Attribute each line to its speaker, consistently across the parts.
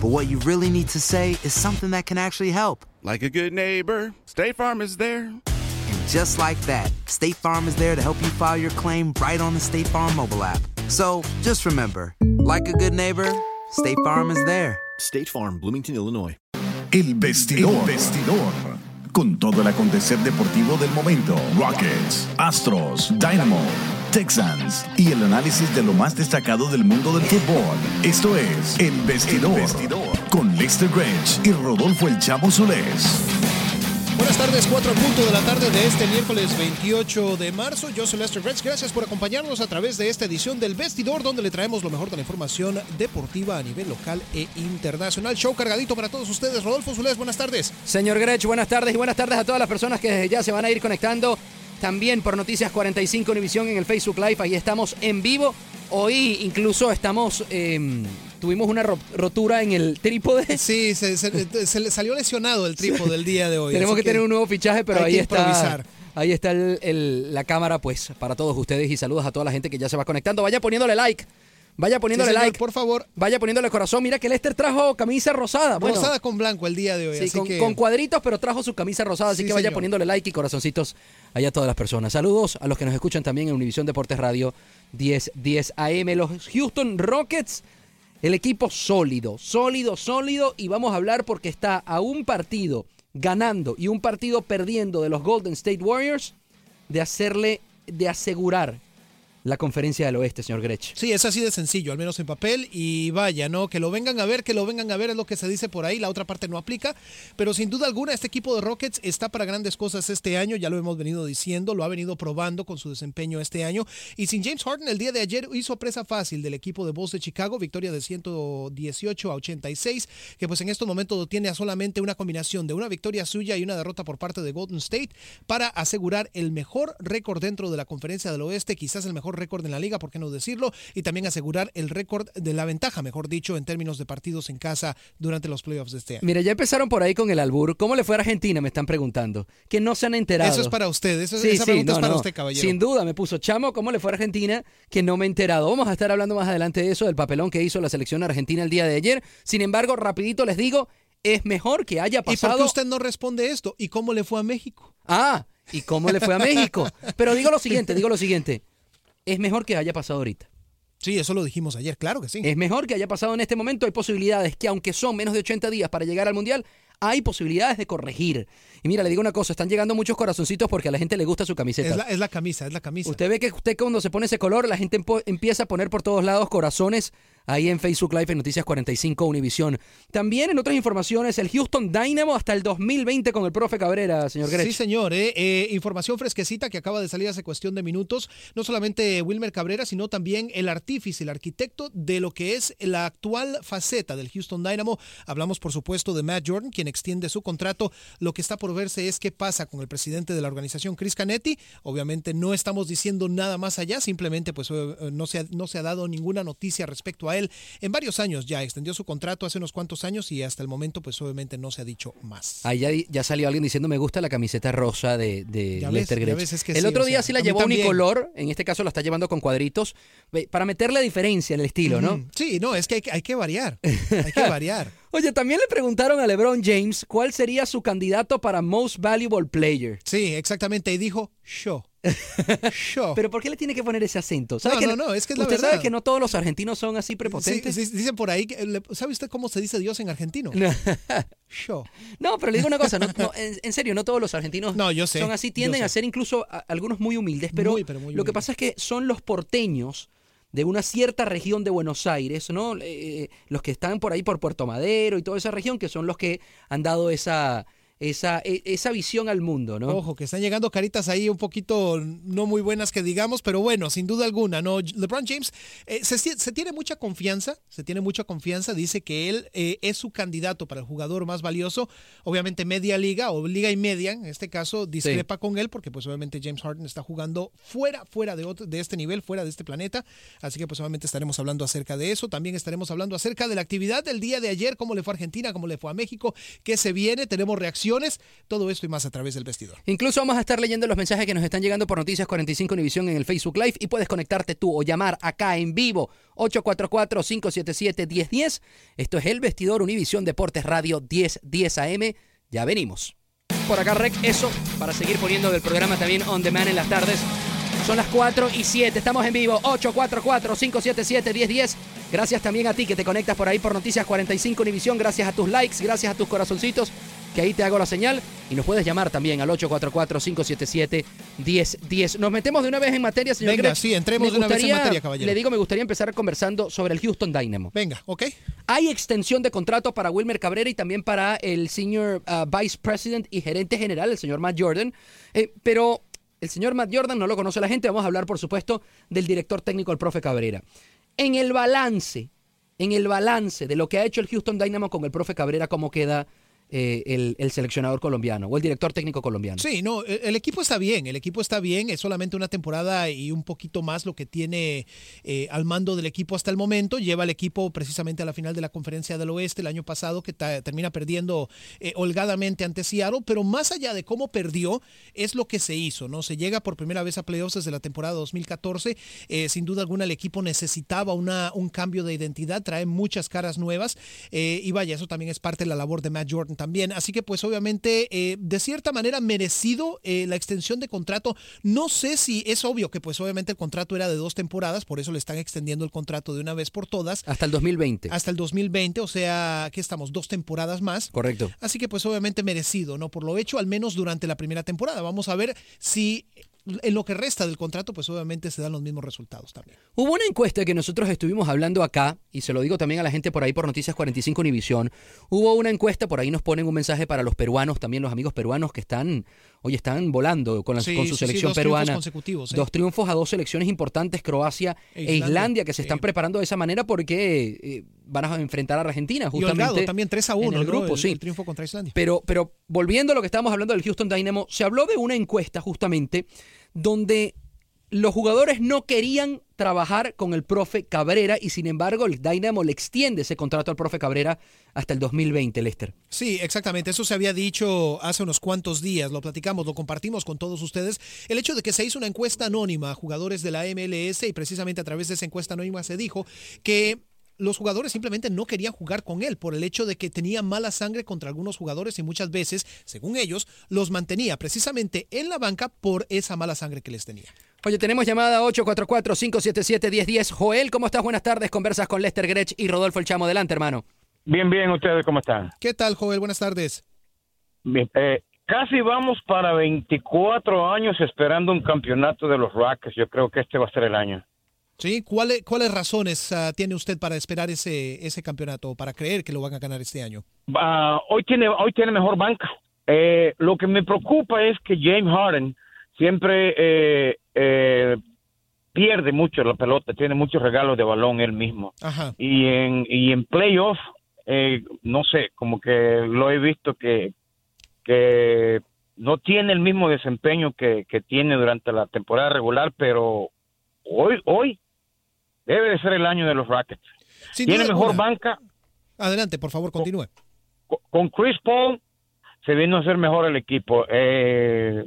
Speaker 1: but what you really need to say is something that can actually help.
Speaker 2: Like a good neighbor, State Farm is there.
Speaker 1: And just like that, State Farm is there to help you file your claim right on the State Farm mobile app. So just remember, like a good neighbor, State Farm is there.
Speaker 3: State Farm, Bloomington, Illinois.
Speaker 4: El vestidor. El vestidor. Con todo el acontecer deportivo del momento. Rockets, Astros, Dynamo, Texans y el análisis de lo más destacado del mundo del fútbol. Esto es El Vestidor. Con Lester Grange y Rodolfo El Chavo Solés.
Speaker 5: Buenas tardes, 4 punto de la tarde de este miércoles 28 de marzo. Yo soy Lester Gretz. Gracias por acompañarnos a través de esta edición del Vestidor, donde le traemos lo mejor de la información deportiva a nivel local e internacional. Show cargadito para todos ustedes. Rodolfo Zulés, buenas tardes.
Speaker 6: Señor Grech, buenas tardes y buenas tardes a todas las personas que ya se van a ir conectando también por Noticias 45 Univisión en el Facebook Live. Ahí estamos en vivo. Hoy incluso estamos, eh, tuvimos una ro- rotura en el trípode.
Speaker 5: Sí, se, se- se le salió lesionado el trípode del día de hoy.
Speaker 6: Tenemos que, tener un nuevo fichaje, pero ahí está. Ahí está el- el- la cámara, pues, para todos ustedes y saludos a toda la gente que ya se va conectando. Vaya poniéndole like. Vaya poniéndole
Speaker 5: Sí, señor,
Speaker 6: like.
Speaker 5: por favor.
Speaker 6: Vaya poniéndole corazón. Mira que Lester trajo camisa rosada. Bueno,
Speaker 5: Rosada con blanco el día de hoy.
Speaker 6: Sí,
Speaker 5: así
Speaker 6: con,
Speaker 5: que...
Speaker 6: con cuadritos, pero trajo su camisa rosada, así
Speaker 5: Sí,
Speaker 6: que vaya
Speaker 5: señor.
Speaker 6: poniéndole like y corazoncitos allá a todas las personas. Saludos a los que nos escuchan también en Univisión Deportes Radio 10, 10 AM. Los Houston Rockets, el equipo sólido, sólido, sólido. Y vamos a hablar porque está a un partido ganando y un partido perdiendo de los Golden State Warriors de hacerle, de asegurar la conferencia del oeste, señor Grech.
Speaker 5: Sí, es así de sencillo, al menos en papel. Y vaya, ¿no? Que lo vengan a ver, que lo vengan a ver es lo que se dice por ahí. La otra parte no aplica. Pero sin duda alguna, este equipo de Rockets está para grandes cosas este año. Ya lo hemos venido diciendo, lo ha venido probando con su desempeño este año. Y sin James Harden, el día de ayer hizo presa fácil del equipo de Bulls de Chicago. Victoria de 118 a 86. Que pues en estos momentos tiene a solamente una combinación de una victoria suya y una derrota por parte de Golden State para asegurar el mejor récord dentro de la conferencia del oeste. Quizás el mejor récord en la liga, por qué no decirlo, y también asegurar el récord de la ventaja, mejor dicho, en términos de partidos en casa durante los playoffs de este año.
Speaker 6: Mira, ya empezaron por ahí con el albur. ¿Cómo le fue a Argentina? Me están preguntando. Que no se han enterado.
Speaker 5: Eso es para usted, eso-
Speaker 6: Sí,
Speaker 5: esa
Speaker 6: sí,
Speaker 5: pregunta
Speaker 6: no,
Speaker 5: es para
Speaker 6: no.
Speaker 5: usted, caballero.
Speaker 6: Sin duda, me puso chamo, ¿cómo le fue a Argentina? Que no me he enterado. Vamos a estar hablando más adelante de eso, del papelón que hizo la selección argentina el día de ayer. Sin embargo, rapidito les digo, es mejor que haya
Speaker 5: ¿Y por
Speaker 6: pasado...
Speaker 5: qué usted no responde esto? ¿Y cómo le fue a México?
Speaker 6: Ah, ¿y cómo le fue a México? Pero digo lo siguiente, digo lo siguiente. Es mejor que haya pasado ahorita.
Speaker 5: Sí, eso lo dijimos ayer, claro que sí.
Speaker 6: Es mejor que haya pasado en este momento. Hay posibilidades que, aunque son menos de 80 días para llegar al Mundial, hay posibilidades de corregir. Y mira, le digo una cosa, están llegando muchos corazoncitos porque a la gente le gusta su camiseta.
Speaker 5: Es la, es la camisa, es la camisa.
Speaker 6: Usted ve que usted cuando se pone ese color, la gente empieza a poner por todos lados corazones ahí en Facebook Live en Noticias 45 Univisión. También en otras informaciones, el Houston Dynamo hasta el 2020 con el profe Cabrera, señor Grech.
Speaker 5: Sí, señor. eh, eh, información fresquecita que acaba de salir hace cuestión de minutos. No solamente Wilmer Cabrera, sino también el artífice, el arquitecto de lo que es la actual faceta del Houston Dynamo. Hablamos, por supuesto, de Matt Jordan, quien extiende su contrato. Lo que está por verse es qué pasa con el presidente de la organización, Chris Canetti. Obviamente no estamos diciendo nada más allá, simplemente pues eh, no se ha, no se ha dado ninguna noticia respecto a a él en varios años ya. Extendió su contrato hace unos cuantos años y hasta el momento, pues obviamente no se ha dicho más.
Speaker 6: Ahí ya, ya salió alguien diciendo me gusta la camiseta rosa de, de
Speaker 5: ves,
Speaker 6: Lester
Speaker 5: ya
Speaker 6: Gretsch.
Speaker 5: ves, es que
Speaker 6: el
Speaker 5: sí,
Speaker 6: otro día
Speaker 5: sea,
Speaker 6: sí la llevó unicolor, en este caso la está llevando con cuadritos, ve, para meterle diferencia en el estilo, ¿no?
Speaker 5: Sí, no, es que hay, que- hay que variar. Hay que variar.
Speaker 6: Oye, también le preguntaron a LeBron James cuál sería su candidato para Most Valuable Player.
Speaker 5: Sí, exactamente. Y dijo, yo. Yo.
Speaker 6: Pero ¿por qué le tiene que poner ese acento? ¿Sabe
Speaker 5: No,
Speaker 6: que
Speaker 5: no, no, es que es la
Speaker 6: Usted sabe
Speaker 5: verdad.
Speaker 6: que no todos los argentinos son así
Speaker 5: Sí,
Speaker 6: prepotentes.
Speaker 5: sí, dicen por ahí, que ¿sabe usted cómo se dice Dios en argentino? Yo.
Speaker 6: No, pero le digo una cosa, no- no, en, en serio, no todos los argentinos
Speaker 5: No, yo sé,
Speaker 6: son así,
Speaker 5: yo
Speaker 6: tienden
Speaker 5: sé.
Speaker 6: a ser incluso a- algunos muy humildes, pero,
Speaker 5: Muy, pero muy
Speaker 6: lo que
Speaker 5: humildes.
Speaker 6: pasa es que son los porteños de una cierta región de Buenos Aires, ¿no? Eh, los que están por ahí por Puerto Madero y toda esa región, que son los que han dado esa, esa, e- esa visión al mundo, ¿no?
Speaker 5: Ojo, que están llegando caritas ahí un poquito no muy buenas que digamos, pero bueno, sin duda alguna, ¿no? LeBron James eh, se, se tiene mucha confianza, se tiene mucha confianza, dice que él eh, es su candidato para el jugador más valioso, obviamente media liga o liga y media, en este caso discrepa con él porque pues obviamente James Harden está jugando fuera, fuera de, otro, de este nivel, fuera de este planeta, así que pues obviamente estaremos hablando acerca de eso, también estaremos hablando acerca de la actividad del día de ayer, cómo le fue a Argentina, cómo le fue a México, qué se viene, tenemos todo esto y más a través del vestidor.
Speaker 6: Incluso vamos a estar leyendo los mensajes que nos están llegando por Noticias 45 Univisión en el Facebook Live y puedes conectarte tú o llamar acá en vivo 844-577-1010. Esto es El Vestidor Univisión Deportes Radio 1010 AM. Ya venimos. Por acá, Rec, eso para seguir poniendo el programa también on demand en las tardes. Son las 4 y 7, estamos en vivo, 844-577-1010. Gracias también a ti que te conectas por ahí por Noticias 45 Univisión. Gracias a tus likes, gracias a tus corazoncitos, que ahí te hago la señal. Y nos puedes llamar también al 844-577-1010. Nos metemos de una vez en materia, señor
Speaker 5: Venga, sí, entremos
Speaker 6: Me
Speaker 5: de una vez en materia, caballero.
Speaker 6: Le digo, me gustaría empezar conversando sobre el Houston Dynamo.
Speaker 5: Venga, ¿ok?
Speaker 6: Hay extensión de contrato para Wilmer Cabrera y también para el Senior uh, Vice President y gerente general, el señor Matt Jordan. Eh, pero el señor Matt Jordan no lo conoce la gente. Vamos a hablar, por supuesto, del director técnico, el profe Cabrera. En el balance, en el balance de lo que ha hecho el Houston Dynamo con el profe Cabrera, ¿cómo queda eh, el, el seleccionador colombiano o el director técnico colombiano?
Speaker 5: Sí, no, el, el equipo está bien, el equipo está bien, es solamente una temporada y un poquito más lo que tiene eh, al mando del equipo hasta el momento. Lleva al equipo precisamente a la final de la conferencia del oeste el año pasado, que termina perdiendo eh, holgadamente ante Seattle, pero más allá de cómo perdió, es lo que se hizo, ¿no? Se llega por primera vez a playoffs desde la temporada 2014. eh, sin duda alguna, el equipo necesitaba una, un cambio de identidad, trae muchas caras nuevas, y vaya, eso también es parte de la labor de Matt Jordan también. Así que, pues, obviamente, eh, de cierta manera merecido eh, la extensión de contrato. No sé si es obvio que, pues, obviamente, el contrato era de dos temporadas, por eso le están extendiendo el contrato de una vez por todas.
Speaker 6: Hasta el 2020.
Speaker 5: Hasta el 2020, o sea, que estamos dos temporadas más.
Speaker 6: Correcto.
Speaker 5: Así que pues obviamente merecido, ¿no? Por lo hecho, al menos durante la primera temporada. Vamos a ver si en lo que resta del contrato, pues obviamente se dan los mismos resultados también.
Speaker 6: Hubo una encuesta que nosotros estuvimos hablando acá, y se lo digo también a la gente por ahí por Noticias 45 Univisión. Hubo una encuesta, por ahí nos ponen un mensaje para los peruanos, también los amigos peruanos que están, oye, están volando con, la-
Speaker 5: Sí,
Speaker 6: con su
Speaker 5: sí, sí,
Speaker 6: selección
Speaker 5: triunfos
Speaker 6: peruana.
Speaker 5: consecutivos, ¿eh?
Speaker 6: Dos triunfos a dos selecciones importantes, Croacia
Speaker 5: E
Speaker 6: e
Speaker 5: Islandia,
Speaker 6: que se están preparando de esa manera porque eh, van a enfrentar a Argentina,
Speaker 5: Y
Speaker 6: justamente.
Speaker 5: Holgado también 3 a 1
Speaker 6: en el grupo,
Speaker 5: el,
Speaker 6: sí.
Speaker 5: el triunfo contra Islandia.
Speaker 6: Pero, pero volviendo a lo que estábamos hablando del Houston Dynamo, se habló de una encuesta justamente donde los jugadores no querían trabajar con el profe Cabrera y sin embargo el Dynamo le extiende ese contrato al profe Cabrera hasta el 2020, Lester.
Speaker 5: Sí, exactamente. Eso se había dicho hace unos cuantos días. Lo platicamos, lo compartimos con todos ustedes. El hecho de que se hizo una encuesta anónima a jugadores de la MLS y precisamente a través de esa encuesta anónima se dijo que los jugadores simplemente no querían jugar con él por el hecho de que tenía mala sangre contra algunos jugadores y muchas veces, según ellos, los mantenía precisamente en la banca por esa mala sangre que les tenía.
Speaker 6: Oye, tenemos llamada 844-577-1010. Joel, ¿cómo estás? Buenas tardes. Conversas con Lester Grech y Rodolfo El Chamo. Adelante, hermano.
Speaker 7: Bien, bien, ¿ustedes cómo están?
Speaker 5: ¿Qué tal, Joel? Buenas tardes.
Speaker 7: Bien, eh, casi vamos para 24 años esperando un campeonato de los Rockets. Yo creo que este va a ser el año.
Speaker 5: ¿Sí? ¿Cuáles, cuáles razones ah, tiene usted para esperar ese, ese campeonato para creer que lo van a ganar este año?
Speaker 7: Hoy tiene hoy tiene mejor banca. Eh, lo que me preocupa es que James Harden siempre eh, eh, pierde mucho la pelota, tiene muchos regalos de balón él mismo.
Speaker 5: Ajá.
Speaker 7: Y en, y en playoff, eh, no sé, como que lo he visto que, que no tiene el mismo desempeño que, que tiene durante la temporada regular, pero hoy, hoy debe de ser el año de los Rockets.
Speaker 5: Sin
Speaker 7: tiene mejor
Speaker 5: alguna.
Speaker 7: banca.
Speaker 5: Adelante, por favor, continúe.
Speaker 7: Con- Con Chris Paul se vino a hacer mejor el equipo. Eh,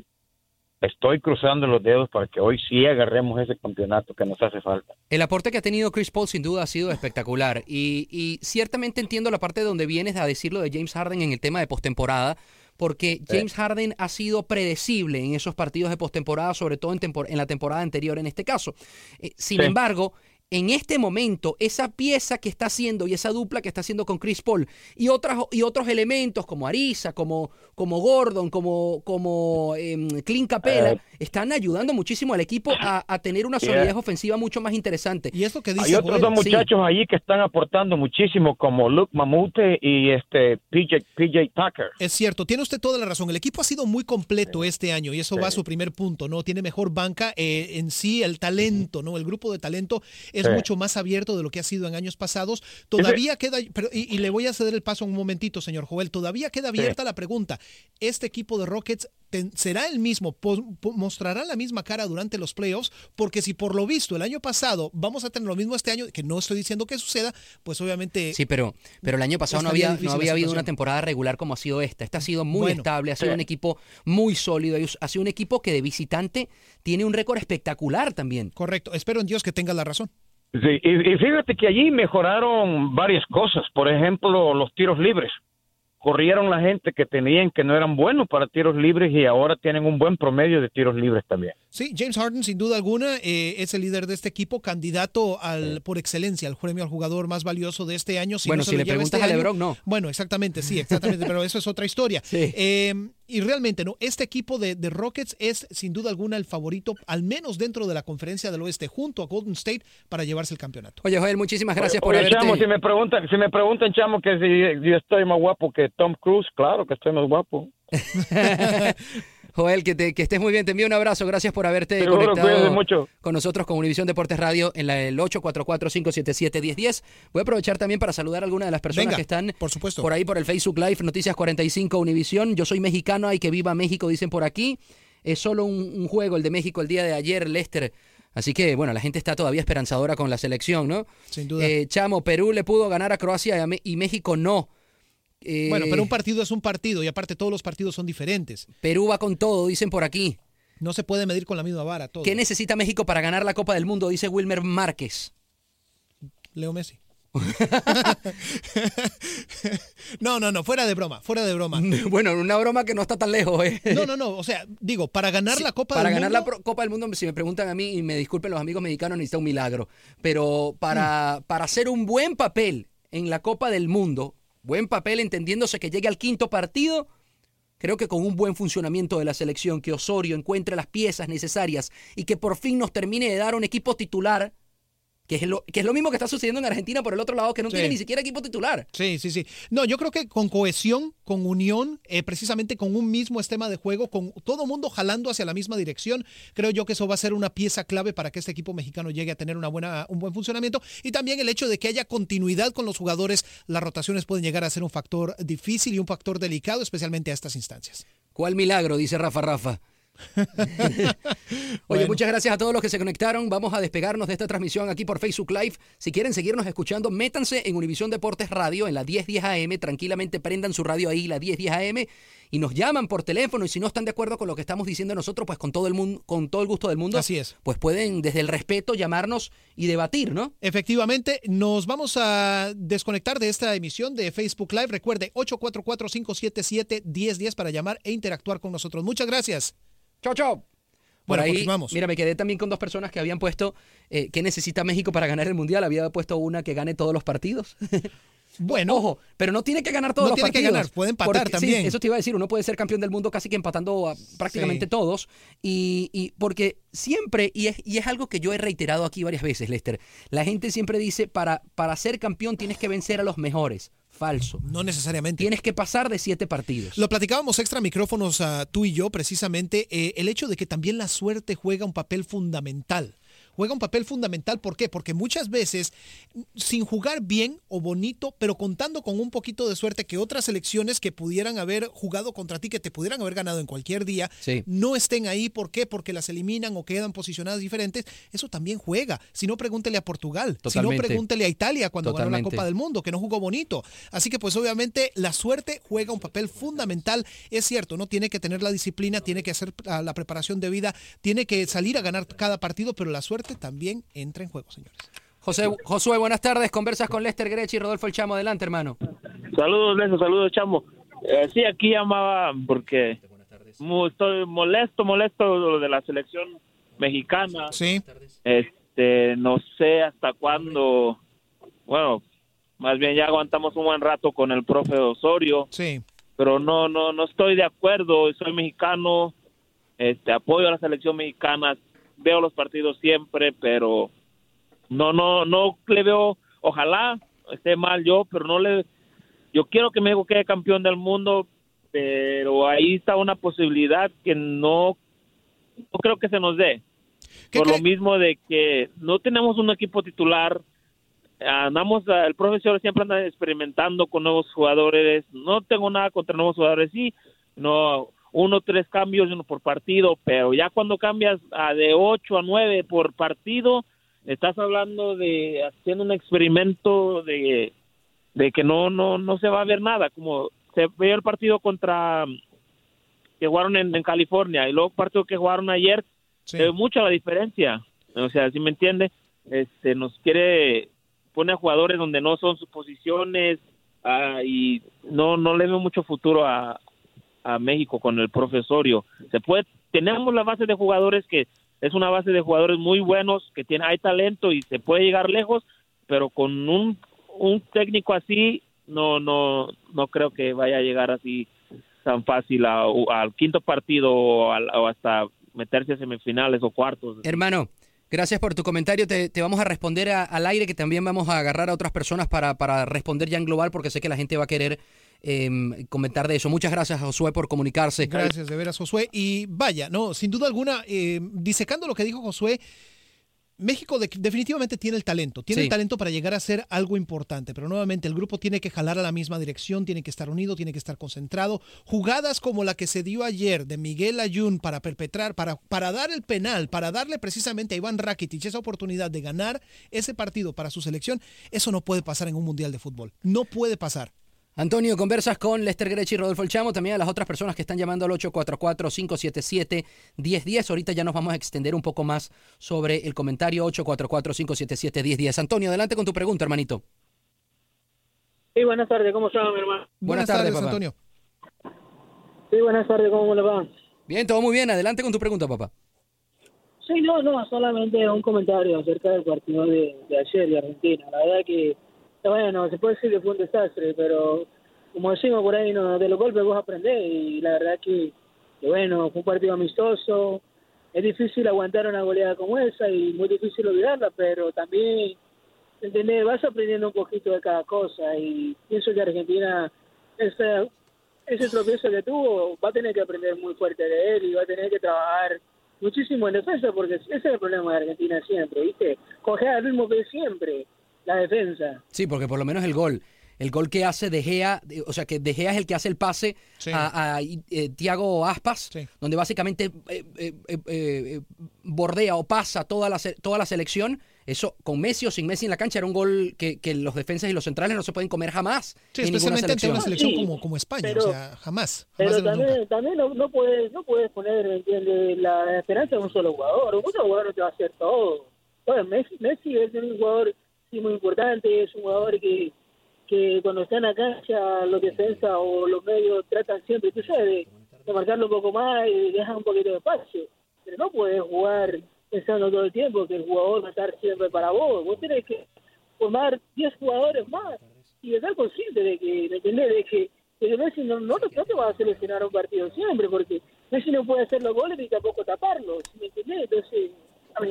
Speaker 7: estoy cruzando los dedos para que hoy sí agarremos ese campeonato que nos hace falta.
Speaker 6: El aporte que ha tenido Chris Paul sin duda ha sido espectacular y, y ciertamente entiendo la parte de donde vienes a decirlo de James Harden en el tema de postemporada, porque James Harden ha sido predecible en esos partidos de postemporada, sobre todo en, tempor- en la temporada anterior en este caso. Eh, sin
Speaker 7: Sí.
Speaker 6: embargo, en este momento, esa pieza que está haciendo y esa dupla que está haciendo con Chris Paul y, otras, y otros elementos como Ariza, como, como Gordon, como, como em, Clint Capela,
Speaker 7: Eh.
Speaker 6: Están ayudando muchísimo al equipo a, a tener una
Speaker 7: Yeah.
Speaker 6: solidez ofensiva mucho más interesante.
Speaker 5: Y es lo que
Speaker 7: Hay otros
Speaker 5: Joel.
Speaker 7: dos
Speaker 6: sí.
Speaker 7: muchachos allí que están aportando muchísimo, como Luke Mamute y este PJ, PJ Tucker.
Speaker 5: Es cierto, tiene usted toda la razón. El equipo ha sido muy completo este año y eso va a su primer punto, ¿no? Tiene mejor banca eh, en sí, el talento, ¿no? El grupo de talento es
Speaker 7: Sí.
Speaker 5: mucho más abierto de lo que ha sido en años pasados. Todavía queda, pero, y, y le voy a ceder el paso un momentito, señor Joel, todavía queda abierta la pregunta. ¿Este equipo de Rockets será el mismo? ¿Mostrará la misma cara durante los playoffs? Porque si por lo visto el año pasado vamos a tener lo mismo este año, que no estoy diciendo que suceda, pues obviamente...
Speaker 6: Sí, pero, pero el año pasado no había, no había habido una temporada regular como ha sido esta. Esta ha sido muy
Speaker 5: Bueno,
Speaker 6: estable, ha sido un equipo muy sólido, ha sido un equipo que de visitante tiene un récord espectacular también.
Speaker 5: Correcto, espero en Dios que tenga la razón.
Speaker 7: Sí, y, y fíjate que allí mejoraron varias cosas. Por ejemplo, los tiros libres. Corrieron la gente que tenían que no eran buenos para tiros libres y ahora tienen un buen promedio de tiros libres también.
Speaker 5: Sí, James Harden, sin duda alguna, eh, es el líder de este equipo, candidato al por excelencia al premio al jugador más valioso de este año.
Speaker 6: Bueno,
Speaker 5: no se
Speaker 6: si le preguntas
Speaker 5: este
Speaker 6: a
Speaker 5: año-
Speaker 6: LeBron, no.
Speaker 5: Bueno, exactamente, sí, exactamente, pero eso es otra historia.
Speaker 6: Sí.
Speaker 5: Eh, y realmente, ¿no? Este equipo de, de Rockets es sin duda alguna el favorito, al menos dentro de la conferencia del oeste, junto a Golden State, para llevarse el campeonato.
Speaker 6: Oye, Joel, muchísimas gracias por
Speaker 7: Oye,
Speaker 6: haberte...
Speaker 7: chamo, si me preguntan, si me preguntan, chamo, que si yo estoy más guapo que Tom Cruise, claro que estoy más guapo.
Speaker 6: Joel, que, te- que estés muy bien. Te envío un abrazo. Gracias por haberte conectado
Speaker 7: mucho.
Speaker 6: con nosotros con Univisión Deportes Radio en la, el 844-577-1010. Voy a aprovechar también para saludar a algunas de las personas
Speaker 5: Venga,
Speaker 6: que están
Speaker 5: por supuesto.
Speaker 6: por ahí por el Facebook Live, Noticias 45 Univisión. Yo soy mexicano, hay que viva México, dicen por aquí. Es solo un, un juego el de México el día de ayer, Lester. Así que, bueno, la gente está todavía esperanzadora con la selección, ¿no?
Speaker 5: Sin duda.
Speaker 6: Eh, Chamo, Perú le pudo ganar a Croacia y a y México no. Eh,
Speaker 5: bueno, pero un partido es un partido y aparte todos los partidos son diferentes.
Speaker 6: Perú va con todo, dicen por aquí.
Speaker 5: No se puede medir con la misma vara todo.
Speaker 6: ¿Qué necesita México para ganar la Copa del Mundo? Dice Wilmer Márquez.
Speaker 5: Leo Messi. no, no, no, fuera de broma, fuera de broma.
Speaker 6: Bueno, una broma que no está tan lejos, ¿eh?
Speaker 5: No, no, no, o sea, digo, para ganar la Copa
Speaker 6: para
Speaker 5: del
Speaker 6: ganar
Speaker 5: Mundo,
Speaker 6: la pro- Copa del Mundo, si me preguntan a mí, y me disculpen los amigos mexicanos, necesita un milagro. Pero para,
Speaker 5: Mm.
Speaker 6: para hacer un buen papel en la Copa del Mundo, buen papel entendiéndose que llegue al quinto partido, creo que con un buen funcionamiento de la selección, que Osorio encuentre las piezas necesarias y que por fin nos termine de dar un equipo titular, que es lo, que es lo mismo que está sucediendo en Argentina por el otro lado, que no
Speaker 5: Sí.
Speaker 6: tiene ni siquiera equipo titular.
Speaker 5: Sí, sí, sí. No, yo creo que con cohesión, con unión, eh, precisamente con un mismo esquema de juego, con todo mundo jalando hacia la misma dirección, creo yo que eso va a ser una pieza clave para que este equipo mexicano llegue a tener una buena, un buen funcionamiento. Y también el hecho de que haya continuidad con los jugadores, las rotaciones pueden llegar a ser un factor difícil y un factor delicado, especialmente a estas instancias.
Speaker 6: ¿Cuál milagro? Dice Rafa Rafa. Oye,
Speaker 5: Bueno.
Speaker 6: muchas gracias a todos los que se conectaron. Vamos a despegarnos de esta transmisión aquí por Facebook Live. Si quieren seguirnos escuchando, métanse en Univisión Deportes Radio en la 1010 AM. Tranquilamente prendan su radio ahí, la 1010 AM, y nos llaman por teléfono. Y si no están de acuerdo con lo que estamos diciendo nosotros, pues con todo el mundo, con todo el gusto del mundo.
Speaker 5: Así es.
Speaker 6: Pues pueden, desde el respeto, llamarnos y debatir, ¿no?
Speaker 5: Efectivamente, nos vamos a desconectar de esta emisión de Facebook Live. Recuerde, 844-577-1010 para llamar e interactuar con nosotros. Muchas gracias.
Speaker 6: Chao, chao. Por
Speaker 5: Bueno,
Speaker 6: ahí,
Speaker 5: continuamos.
Speaker 6: mira, me quedé también con dos personas que habían puesto eh, qué necesita México para ganar el Mundial. Había puesto una que gane todos los partidos.
Speaker 5: Bueno,
Speaker 6: Ojo, pero no tiene que ganar todos
Speaker 5: No
Speaker 6: los
Speaker 5: tiene que
Speaker 6: partidos.
Speaker 5: ganar, puede empatar
Speaker 6: Porque- sí,
Speaker 5: también.
Speaker 6: eso te iba a decir, uno puede ser campeón del mundo casi que empatando a prácticamente
Speaker 5: Sí.
Speaker 6: todos. Y, y porque siempre, y es, y es algo que yo he reiterado aquí varias veces, Lester, la gente siempre dice, para, para ser campeón tienes que vencer a los mejores. Falso.
Speaker 5: no necesariamente.
Speaker 6: Tienes que pasar de siete partidos.
Speaker 5: Lo platicábamos extra micrófonos ah, tú y yo, precisamente, eh, el hecho de que también la suerte juega un papel fundamental. Juega un papel fundamental. ¿Por qué? Porque muchas veces, sin jugar bien o bonito, pero contando con un poquito de suerte que otras selecciones que pudieran haber jugado contra ti, que te pudieran haber ganado en cualquier día,
Speaker 6: Sí.
Speaker 5: no estén ahí. ¿Por qué? Porque las eliminan o quedan posicionadas diferentes. Eso también juega. Si no, pregúntele a Portugal. Si no,
Speaker 6: Totalmente.
Speaker 5: pregúntele a Italia cuando ganó la
Speaker 6: Totalmente.
Speaker 5: Copa del Mundo, que no jugó bonito. Así que pues obviamente la suerte juega un papel fundamental. Es cierto, no tiene que tener la disciplina, tiene que hacer la, la preparación de vida, tiene que salir a ganar cada partido, pero la suerte también entra en juego, señores.
Speaker 6: José, Josué, buenas tardes. Conversas con Lester Grechi y Rodolfo El Chamo. Adelante, hermano.
Speaker 8: Saludos, Leso, saludos, chamo. Eh, sí, aquí llamaba porque estoy molesto, molesto lo de la selección mexicana.
Speaker 5: Sí.
Speaker 8: Este, no sé hasta cuándo, bueno, más bien ya aguantamos un buen rato con el profe Osorio.
Speaker 5: Sí.
Speaker 8: Pero no, no, no estoy de acuerdo. Soy mexicano, este, apoyo a la selección mexicana, veo los partidos siempre, pero no, no, no le veo. Ojalá esté mal yo, pero no le. Yo quiero que México quede campeón del mundo, pero ahí está una posibilidad que no, no creo que se nos dé. Por lo mismo de que no tenemos un equipo titular, andamos, ah, el profesor siempre anda experimentando con nuevos jugadores, no tengo nada contra nuevos jugadores, sí, no, uno, tres cambios uno por partido, pero ya cuando cambias a de ocho a nueve por partido, estás hablando de haciendo un experimento de, de que no, no, no se va a ver nada, como se ve el partido contra que jugaron en, en California y luego el partido que jugaron ayer, se ve mucha la diferencia. O sea, si me entiende, este, nos quiere pone a jugadores donde no son sus posiciones ah, y no no le veo mucho futuro a, a México con el profesorio. Se puede tenemos la base de jugadores que es una base de jugadores muy buenos que tiene hay talento y se puede llegar lejos, pero con un un técnico así no no no creo que vaya a llegar así tan fácil a- al quinto partido o, al- o hasta meterse a semifinales o cuartos.
Speaker 6: Hermano, gracias por tu comentario. Te, te vamos a responder a- al aire, que también vamos a agarrar a otras personas para, para responder ya en global, porque sé que la gente va a querer em, comentar de eso. Muchas gracias, Josué, por comunicarse.
Speaker 5: Gracias de veras, Josué. Y vaya, no, sin duda alguna, eh, disecando lo que dijo Josué, México de- definitivamente tiene el talento, tiene
Speaker 6: Sí.
Speaker 5: el talento para llegar a ser algo importante, pero nuevamente el grupo tiene que jalar a la misma dirección, tiene que estar unido, tiene que estar concentrado. Jugadas como la que se dio ayer de Miguel Ayun para perpetrar, para, para dar el penal, para darle precisamente a Iván Rakitic esa oportunidad de ganar ese partido para su selección, eso no puede pasar en un mundial de fútbol. No puede pasar.
Speaker 6: Antonio, conversas con Lester Grechi y Rodolfo El Chamo, también a las otras personas que están llamando al 844-577-1010. Ahorita ya nos vamos a extender un poco más sobre el comentario 844-577-1010. Antonio, adelante con tu pregunta, hermanito.
Speaker 9: Sí, buenas tardes, ¿cómo está mi hermano?
Speaker 6: Buenas, tardes, papá.
Speaker 5: Antonio.
Speaker 9: Sí, buenas tardes, ¿cómo le va?
Speaker 6: Bien, todo muy bien. Adelante con tu pregunta, papá.
Speaker 9: Sí, no, no, solamente un comentario acerca del partido de, de ayer de Argentina. La verdad que, bueno, se puede decir que fue un desastre, pero como decimos por ahí, no, de los golpes vos aprendés y la verdad que, bueno, fue un partido amistoso. Es difícil aguantar una goleada como esa y muy difícil olvidarla, pero también, ¿entendés? Vas aprendiendo un poquito de cada cosa y pienso que Argentina, ese, ese tropiezo que tuvo, va a tener que aprender muy fuerte de él y va a tener que trabajar muchísimo en defensa porque ese es el problema de Argentina siempre, ¿viste? Coger al ritmo que siempre, la defensa.
Speaker 6: Sí, porque por lo menos el gol. El gol que hace De Gea, de- o sea, que De Gea es el que hace el pase a, a, eh, Thiago Aspas, donde básicamente eh, eh, eh, eh, bordea o pasa toda la, se- toda la selección. Eso, con Messi o sin Messi en la cancha, era un gol que, que los defensas y los centrales no se pueden comer jamás.
Speaker 5: Sí,
Speaker 6: en
Speaker 5: especialmente ante una selección
Speaker 9: Sí,
Speaker 5: como, como España,
Speaker 9: pero-
Speaker 5: o sea, jamás. jamás
Speaker 9: Pero
Speaker 5: de
Speaker 9: también, también no, no puedes no puedes poner ¿entiendes? la esperanza en un solo jugador. Un solo jugador no te va a hacer todo. Bueno, Messi, Messi es un jugador sí, muy importante, es un jugador que, que cuando está en la cancha los defensas o los medios tratan siempre, tú sabes, de, de marcarlo un poco más y dejar un poquito de espacio. Pero no puedes jugar pensando todo el tiempo que el jugador va a estar siempre para vos. Vos tenés que formar 10 jugadores más y estar consciente de que, ¿me entendés? De que, de Messi no, no, no te va a seleccionar un partido siempre, porque Messi no puede hacer los goles ni tampoco taparlos, ¿me entendés? Entonces, a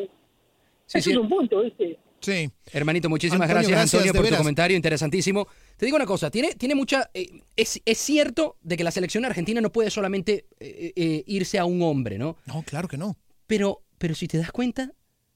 Speaker 6: Sí, sí.
Speaker 9: es un punto, ¿viste?
Speaker 5: Sí.
Speaker 6: Hermanito, muchísimas
Speaker 5: Antonio,
Speaker 6: gracias,
Speaker 5: gracias,
Speaker 6: Antonio, por tu comentario interesantísimo. Te digo una cosa, tiene, tiene mucha... eh, es, es cierto de que la selección argentina no puede solamente eh, eh, irse a un hombre, ¿no?
Speaker 5: No, claro que no.
Speaker 6: Pero, pero si te das cuenta,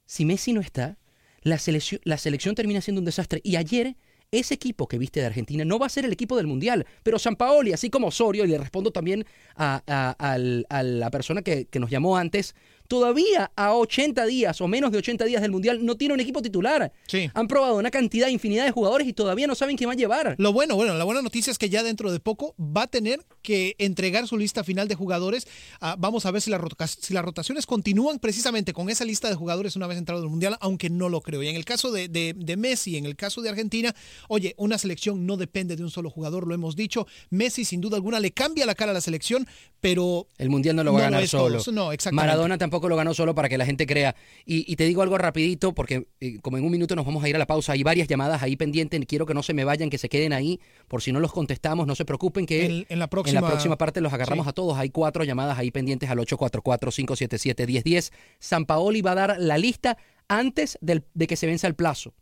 Speaker 6: si Messi no está, la selección, la selección termina siendo un desastre. Y ayer ese equipo que viste de Argentina no va a ser el equipo del Mundial, pero San Paoli, así como Osorio, y le respondo también a, a- al- a la persona que, que nos llamó antes, todavía a 80 días o menos de 80 días del Mundial no tiene un equipo titular. Han probado una cantidad, infinidad de jugadores y todavía no saben quién va a llevar.
Speaker 5: Lo bueno, bueno, la buena noticia es que ya dentro de poco va a tener que entregar su lista final de jugadores. Ah, vamos a ver si, las roca- si las rotaciones continúan precisamente con esa lista de jugadores una vez entrado el Mundial, aunque no lo creo. Y en el caso de, de- de Messi, en el caso de Argentina, oye, una selección no depende de un solo jugador, lo hemos dicho. Messi, sin duda alguna, le cambia la cara a la selección, pero...
Speaker 6: El mundial no lo va a ganar solo.
Speaker 5: No, exactamente.
Speaker 6: Maradona tampoco lo ganó solo para que la gente crea. Y, y te digo algo rapidito, porque eh, como en un minuto nos vamos a ir a la pausa, hay varias llamadas ahí pendientes, quiero que no se me vayan, que se queden ahí, por si no los contestamos, no se preocupen que
Speaker 5: En- en la próxima-
Speaker 6: parte los agarramos
Speaker 5: Sí.
Speaker 6: a todos. Hay cuatro llamadas ahí pendientes al 844-577-1010. San Paoli va a dar la lista antes del- de que se venza el plazo.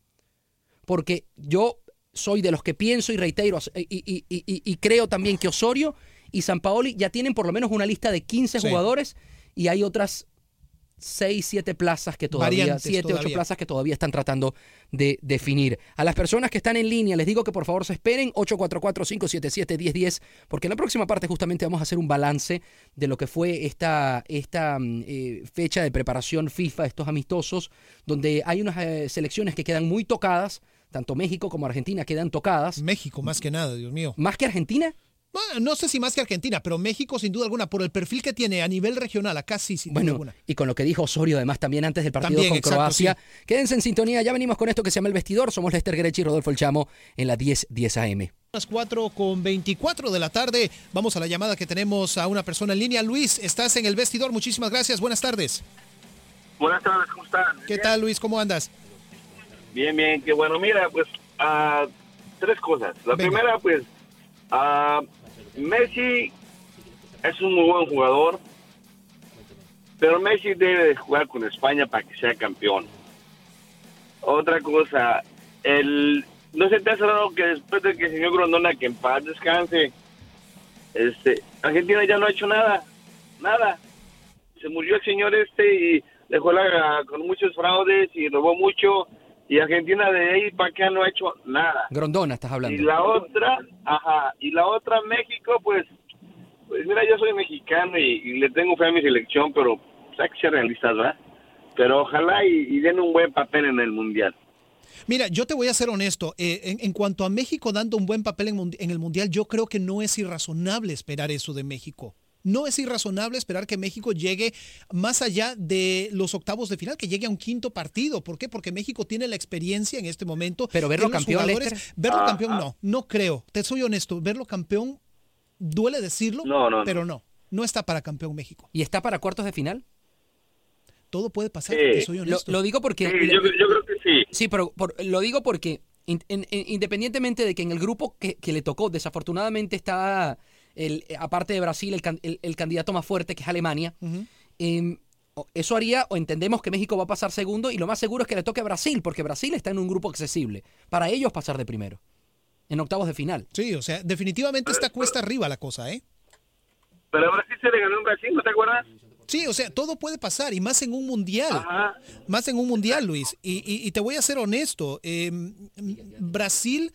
Speaker 6: Porque yo soy de los que pienso y reitero y, y- y- y- y creo también que Osorio y San Paoli ya tienen por lo menos una lista de 15
Speaker 5: Sí.
Speaker 6: jugadores y hay otras 6, 7 plazas que todavía,
Speaker 5: Variantes
Speaker 6: 7, 8
Speaker 5: todavía.
Speaker 6: plazas que todavía están tratando de definir. A las personas que están en línea les digo que por favor se esperen 844-577-1010 porque en la próxima parte justamente vamos a hacer un balance de lo que fue esta, esta mm, eh, fecha de preparación FIFA, estos amistosos, donde hay unas eh, selecciones que quedan muy tocadas, tanto México como Argentina quedan tocadas.
Speaker 5: México, más que nada, Dios mío.
Speaker 6: ¿Más que Argentina?
Speaker 5: No sé si más que Argentina, pero México, sin duda alguna, por el perfil que tiene a nivel regional, acá sí, sin duda alguna.
Speaker 6: y con lo que dijo Osorio además también antes del partido
Speaker 5: También,
Speaker 6: con
Speaker 5: exacto,
Speaker 6: Croacia. Quédense en sintonía, ya venimos con esto que se llama El Vestidor. Somos Lester Grechi y Rodolfo El Chamo en la 10, 10 AM.
Speaker 5: Las 4 con 24 de la tarde. Vamos a la llamada que tenemos a una persona en línea. Luis, estás en el vestidor. Muchísimas gracias. Buenas tardes.
Speaker 10: Buenas tardes, ¿cómo están?
Speaker 5: ¿Qué tal, Luis? ¿Cómo andas?
Speaker 10: Bien, bien, qué bueno. Mira, pues, ah, tres cosas. La
Speaker 5: Venga.
Speaker 10: primera, pues, ah, Messi es un muy buen jugador, pero Messi debe de jugar con España para que sea campeón. Otra cosa, el no se te hace raro que después de que el señor Grondona, que en paz descanse, este, Argentina ya no ha hecho nada, nada. Se murió el señor este y dejó la, con muchos fraudes y robó mucho y Argentina de ahí para acá no ha hecho nada.
Speaker 6: Grondona, estás hablando.
Speaker 10: Y la otra, ajá, y la otra México, pues, pues mira, yo soy mexicano y, y le tengo fe a mi selección, pero pues, hay que ser realistas, ¿verdad? Pero ojalá y, y den un buen papel en el Mundial.
Speaker 5: Mira, yo te voy a ser honesto. Eh, en, en cuanto a México dando un buen papel en, en el Mundial, yo creo que no es irrazonable esperar eso de México. No es irrazonable esperar que México llegue más allá de los octavos de final, que llegue a un quinto partido. ¿Por qué? Porque México tiene la experiencia en este momento.
Speaker 6: Pero verlo campeón.
Speaker 5: Verlo
Speaker 10: Ah,
Speaker 5: campeón
Speaker 10: ah.
Speaker 5: no, no creo. Te soy honesto. Verlo campeón duele decirlo,
Speaker 10: No, no,
Speaker 5: pero no. No está para campeón México.
Speaker 6: ¿Y está para cuartos de final?
Speaker 5: Todo puede pasar,
Speaker 10: Sí.
Speaker 5: te soy
Speaker 6: Lo,
Speaker 5: honesto.
Speaker 6: lo digo porque...
Speaker 10: Sí, yo, yo creo que sí.
Speaker 6: Sí, pero por- lo digo porque in- en- en- independientemente de que en el grupo que, que le tocó, desafortunadamente está, el, eh, aparte de Brasil, el, el- el candidato más fuerte, que es Alemania. Em, eso haría, o entendemos que México va a pasar segundo, y lo más seguro es que le toque a Brasil, porque Brasil está en un grupo accesible. Para ellos pasar de primero, en octavos de final.
Speaker 5: Sí, o sea, definitivamente está cuesta arriba la cosa, ¿eh?
Speaker 10: Pero sí se le ganó en Brasil, ¿no te acuerdas?
Speaker 5: Sí, o sea, todo puede pasar y más en un mundial.
Speaker 10: Ajá.
Speaker 5: Más en un mundial, Luis. Y, y- y te voy a ser honesto. eh, Brasil,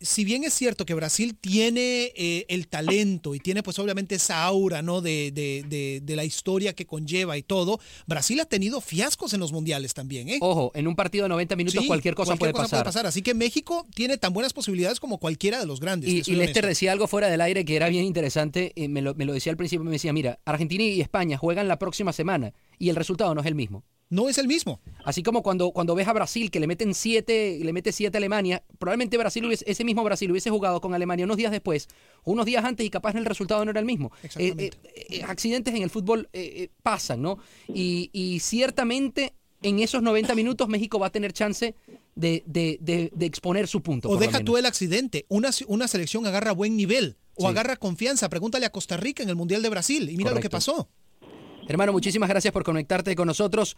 Speaker 5: si bien es cierto que Brasil tiene eh, el talento y tiene pues obviamente esa aura, ¿no? De, de- de- de la historia que conlleva y todo, Brasil ha tenido fiascos en los mundiales también, ¿eh?
Speaker 6: Ojo, en un partido de 90 minutos
Speaker 5: Sí,
Speaker 6: cualquier cosa puede pasar.
Speaker 5: Así que México tiene tan buenas posibilidades como cualquiera de los grandes.
Speaker 6: Y, y Lester decía algo fuera del aire que era bien interesante, eh, me, lo, me lo decía al principio, me decía, mira, Argentina y España juegan la próxima semana y el resultado no es el mismo.
Speaker 5: No es el mismo.
Speaker 6: Así como cuando, cuando ves a Brasil que le meten siete, le mete siete a Alemania, probablemente Brasil hubiese- ese mismo Brasil hubiese jugado con Alemania unos días después, unos días antes y capaz el resultado no era el mismo. Eh, eh, eh, accidentes en el fútbol eh, eh, pasan, ¿no? Y, y ciertamente en esos 90 minutos México va a tener chance de, de- de- de exponer su punto.
Speaker 5: O deja tú el accidente. Una, una selección agarra buen nivel o
Speaker 6: Sí.
Speaker 5: agarra confianza. Pregúntale a Costa Rica en el Mundial de Brasil y mira lo que pasó.
Speaker 6: Hermano, muchísimas gracias por conectarte con nosotros.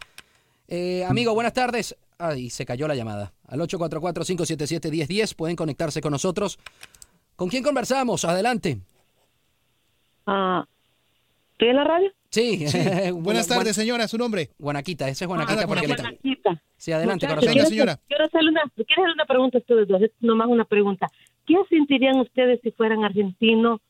Speaker 6: Eh, amigo, buenas tardes. Ay, se cayó la llamada. Al 844-577-1010 pueden conectarse con nosotros. ¿Con quién conversamos? Adelante.
Speaker 11: Ah, ¿Estoy en la radio?
Speaker 6: Sí.
Speaker 5: Sí.
Speaker 6: Buena-
Speaker 5: Buenas tardes, señora. ¿Su nombre?
Speaker 6: Guanaquita, ese es Guanaquita
Speaker 5: Ah,
Speaker 6: porque le-
Speaker 11: Guanaquita.
Speaker 6: Sí, adelante, corazón.
Speaker 11: quiero-
Speaker 5: señora.
Speaker 11: Quiero hacerle una, quiero hacerle una pregunta a ustedes dos, es nomás una pregunta. ¿Qué sentirían ustedes si fueran argentinos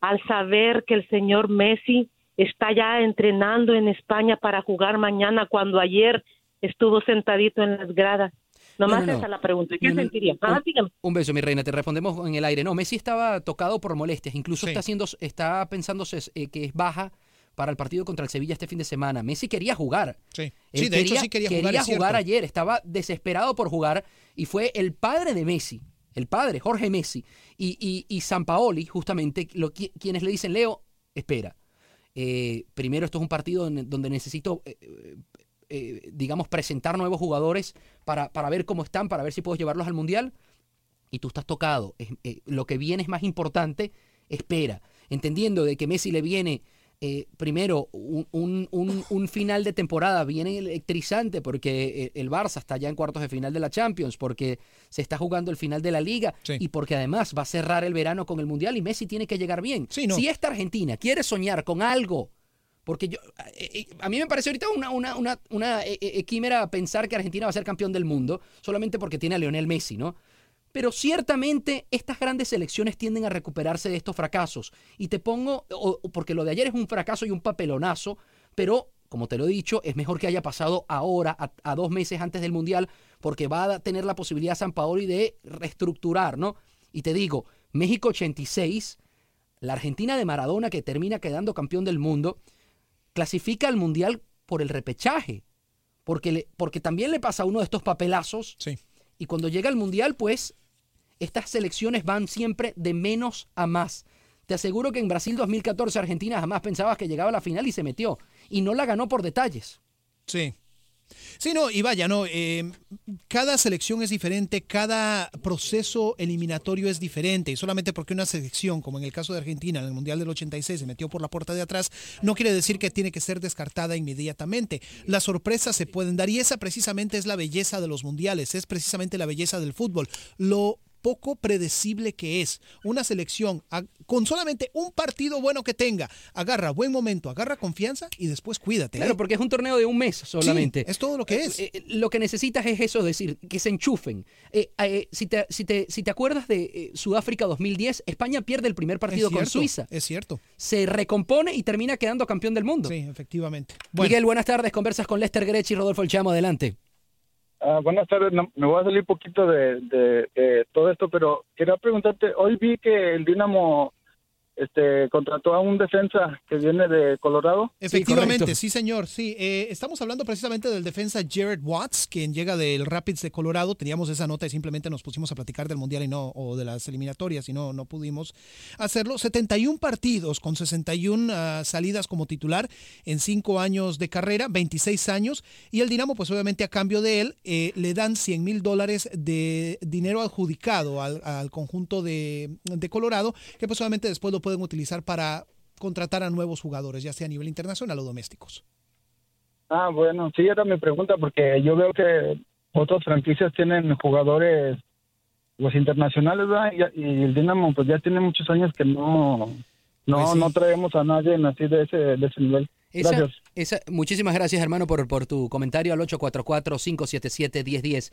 Speaker 11: al saber que el señor Messi está ya entrenando en España para jugar mañana cuando ayer estuvo sentadito en las gradas? Nomás
Speaker 6: No, no, no.
Speaker 11: esa es la pregunta. ¿Qué
Speaker 6: No, no,
Speaker 11: sentirían?
Speaker 6: un-
Speaker 11: Ah, dígame.
Speaker 6: Un beso, mi reina. Te respondemos en el aire. No, Messi estaba tocado por molestias. Incluso
Speaker 5: Sí.
Speaker 6: está haciendo, está pensándose eh, que es baja para el partido contra el Sevilla este fin de semana. Messi quería jugar.
Speaker 5: Sí. De hecho sí quería jugar, es cierto.
Speaker 6: ayer. Estaba desesperado por jugar y fue el padre de Messi, el padre, Jorge Messi, y, y, y Sampaoli, justamente, lo, qui- quienes le dicen, Leo, espera. Eh, primero, esto es un partido donde necesito eh, eh, digamos, presentar nuevos jugadores para, para ver cómo están, para ver si puedo llevarlos al Mundial. Y tú estás tocado. Eh, lo que viene es más importante. Espera. Entendiendo de que Messi le viene eh, primero un, un- un- final de temporada viene electrizante porque eh, el Barça está ya en cuartos de final de la Champions, porque se está jugando el final de la Liga y porque además va a cerrar el verano con el Mundial y Messi tiene que llegar bien.
Speaker 5: no.
Speaker 6: Si esta Argentina quiere soñar con algo porque yo, eh, eh, a mí me parece ahorita una, una, una, una quimera pensar que Argentina va a ser campeón del mundo solamente porque tiene a Lionel Messi, ¿no? Pero ciertamente estas grandes selecciones tienden a recuperarse de estos fracasos. Y te pongo, o- porque lo de ayer es un fracaso y un papelonazo, pero como te lo he dicho, es mejor que haya pasado ahora, a, a dos meses antes del Mundial, porque va a tener la posibilidad San Paoli de reestructurar, ¿no? Y te digo, México 86, la Argentina de Maradona que termina quedando campeón del mundo, clasifica al Mundial por el repechaje. Porque, le- porque también le pasa uno de estos papelazos. Y cuando llega al Mundial, pues, estas selecciones van siempre de menos a más. Te aseguro que en Brasil 2014 Argentina jamás pensabas que llegaba a la final y se metió. Y no la ganó por detalles.
Speaker 5: Sí. Sí, no, y vaya, no, eh, cada selección es diferente, cada proceso eliminatorio es diferente, y solamente porque una selección, como en el caso de Argentina, en el Mundial del 86, se metió por la puerta de atrás, no quiere decir que tiene que ser descartada inmediatamente. Las sorpresas se pueden dar, y esa precisamente es la belleza de los mundiales, es precisamente la belleza del fútbol. Lo poco predecible que es una selección a- con solamente un partido bueno que tenga, agarra buen momento, agarra confianza y después cuídate.
Speaker 6: Claro,
Speaker 5: ¿eh?
Speaker 6: porque es un torneo de un mes solamente.
Speaker 5: es todo lo que es.
Speaker 6: Eh, eh, lo que necesitas es eso, decir, que se enchufen. Eh, eh, si, te, si, te, si te acuerdas de eh, Sudáfrica 2010, España pierde el primer partido con Suiza.
Speaker 5: Es cierto.
Speaker 6: Se recompone y termina quedando campeón del mundo.
Speaker 5: Sí, efectivamente.
Speaker 6: Miguel, buenas tardes. Conversas con Lester Grech y Rodolfo El Chamo. Adelante.
Speaker 12: Ah, buenas tardes, No, me voy a salir poquito de, de- de todo esto, pero quería preguntarte, hoy vi que el Dinamo este, contrató a un defensa que viene de Colorado.
Speaker 5: Efectivamente, sí, señor. Sí, eh, estamos hablando precisamente del defensa Jared Watts, quien llega del Rapids de Colorado. Teníamos esa nota y simplemente nos pusimos a platicar del mundial y no o de las eliminatorias y no no pudimos hacerlo. 71 partidos con 61 ah, salidas como titular en 5 años de carrera, 26 años y el Dinamo, pues obviamente a cambio de él eh, le dan 100 mil dólares de dinero adjudicado al, al conjunto de, de Colorado, que pues obviamente después lo pueden utilizar para contratar a nuevos jugadores, ya sea a nivel internacional o domésticos.
Speaker 12: Ah, bueno, sí, era mi pregunta, porque yo veo que otras franquicias tienen jugadores pues internacionales, ¿verdad? Y, y el Dinamo pues ya tiene muchos años que no no,
Speaker 6: Pues sí.
Speaker 12: no traemos a nadie así de ese, de ese nivel.
Speaker 6: Esa-
Speaker 12: Gracias.
Speaker 6: esa- muchísimas gracias, hermano, por, por tu comentario al 844-577-1010. Es,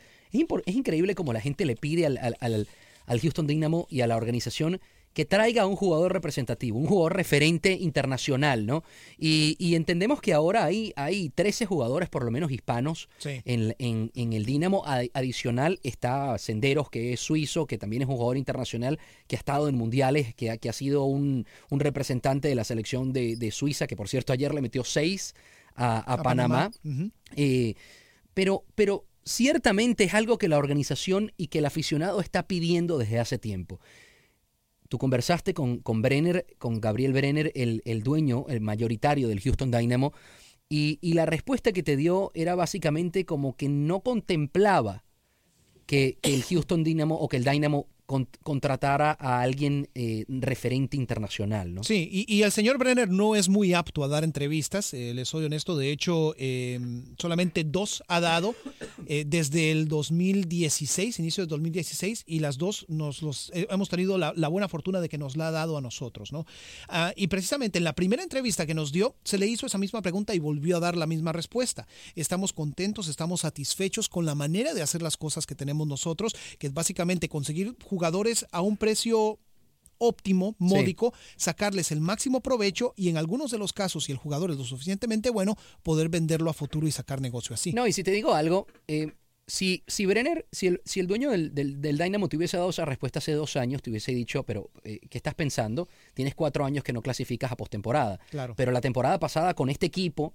Speaker 6: es increíble como la gente le pide al, al- al- al Houston Dynamo y a la organización que traiga a un jugador representativo, un jugador referente internacional, ¿no? Y, y entendemos que ahora hay, hay 13 jugadores, por lo menos hispanos,
Speaker 5: Sí.
Speaker 6: en, en- en el Dinamo. Adi- Adicional está Senderos, que es suizo, que también es un jugador internacional, que ha estado en mundiales, que ha, que ha sido un, un representante de la selección de, de Suiza, que por cierto ayer le metió seis a, a Panamá. Eh, pero, pero ciertamente es algo que la organización y que el aficionado está pidiendo desde hace tiempo. Tú conversaste con, con Brenner, con Gabriel Brenner, el, el dueño, el mayoritario del Houston Dynamo, y, y la respuesta que te dio era básicamente como que no contemplaba que, que el Houston Dynamo o que el Dynamo con- a alguien eh, referente internacional, ¿no?
Speaker 5: Sí, y, y el señor Brenner no es muy apto a dar entrevistas, eh, les soy honesto, de hecho eh, solamente dos ha dado eh, desde el 2016, inicio del 2016, y las dos nos los eh, hemos tenido la, buena fortuna de que nos la ha dado a nosotros, ¿no? Ah, y precisamente en la primera entrevista que nos dio, se le hizo esa misma pregunta y volvió a dar la misma respuesta. Estamos contentos, estamos satisfechos con la manera de hacer las cosas que tenemos nosotros, que es básicamente conseguir jugadores a un precio óptimo, módico, sacarles el máximo provecho y en algunos de los casos, si el jugador es lo suficientemente bueno, poder venderlo a futuro y sacar negocio así.
Speaker 6: No, y si te digo algo, eh, si, si Brenner, si el, si el dueño del, del, del Dynamo te hubiese dado esa respuesta hace dos años, te hubiese dicho, pero eh, ¿qué estás pensando? Tienes cuatro años que no clasificas a postemporada.
Speaker 5: Claro.
Speaker 6: Pero la temporada pasada con este equipo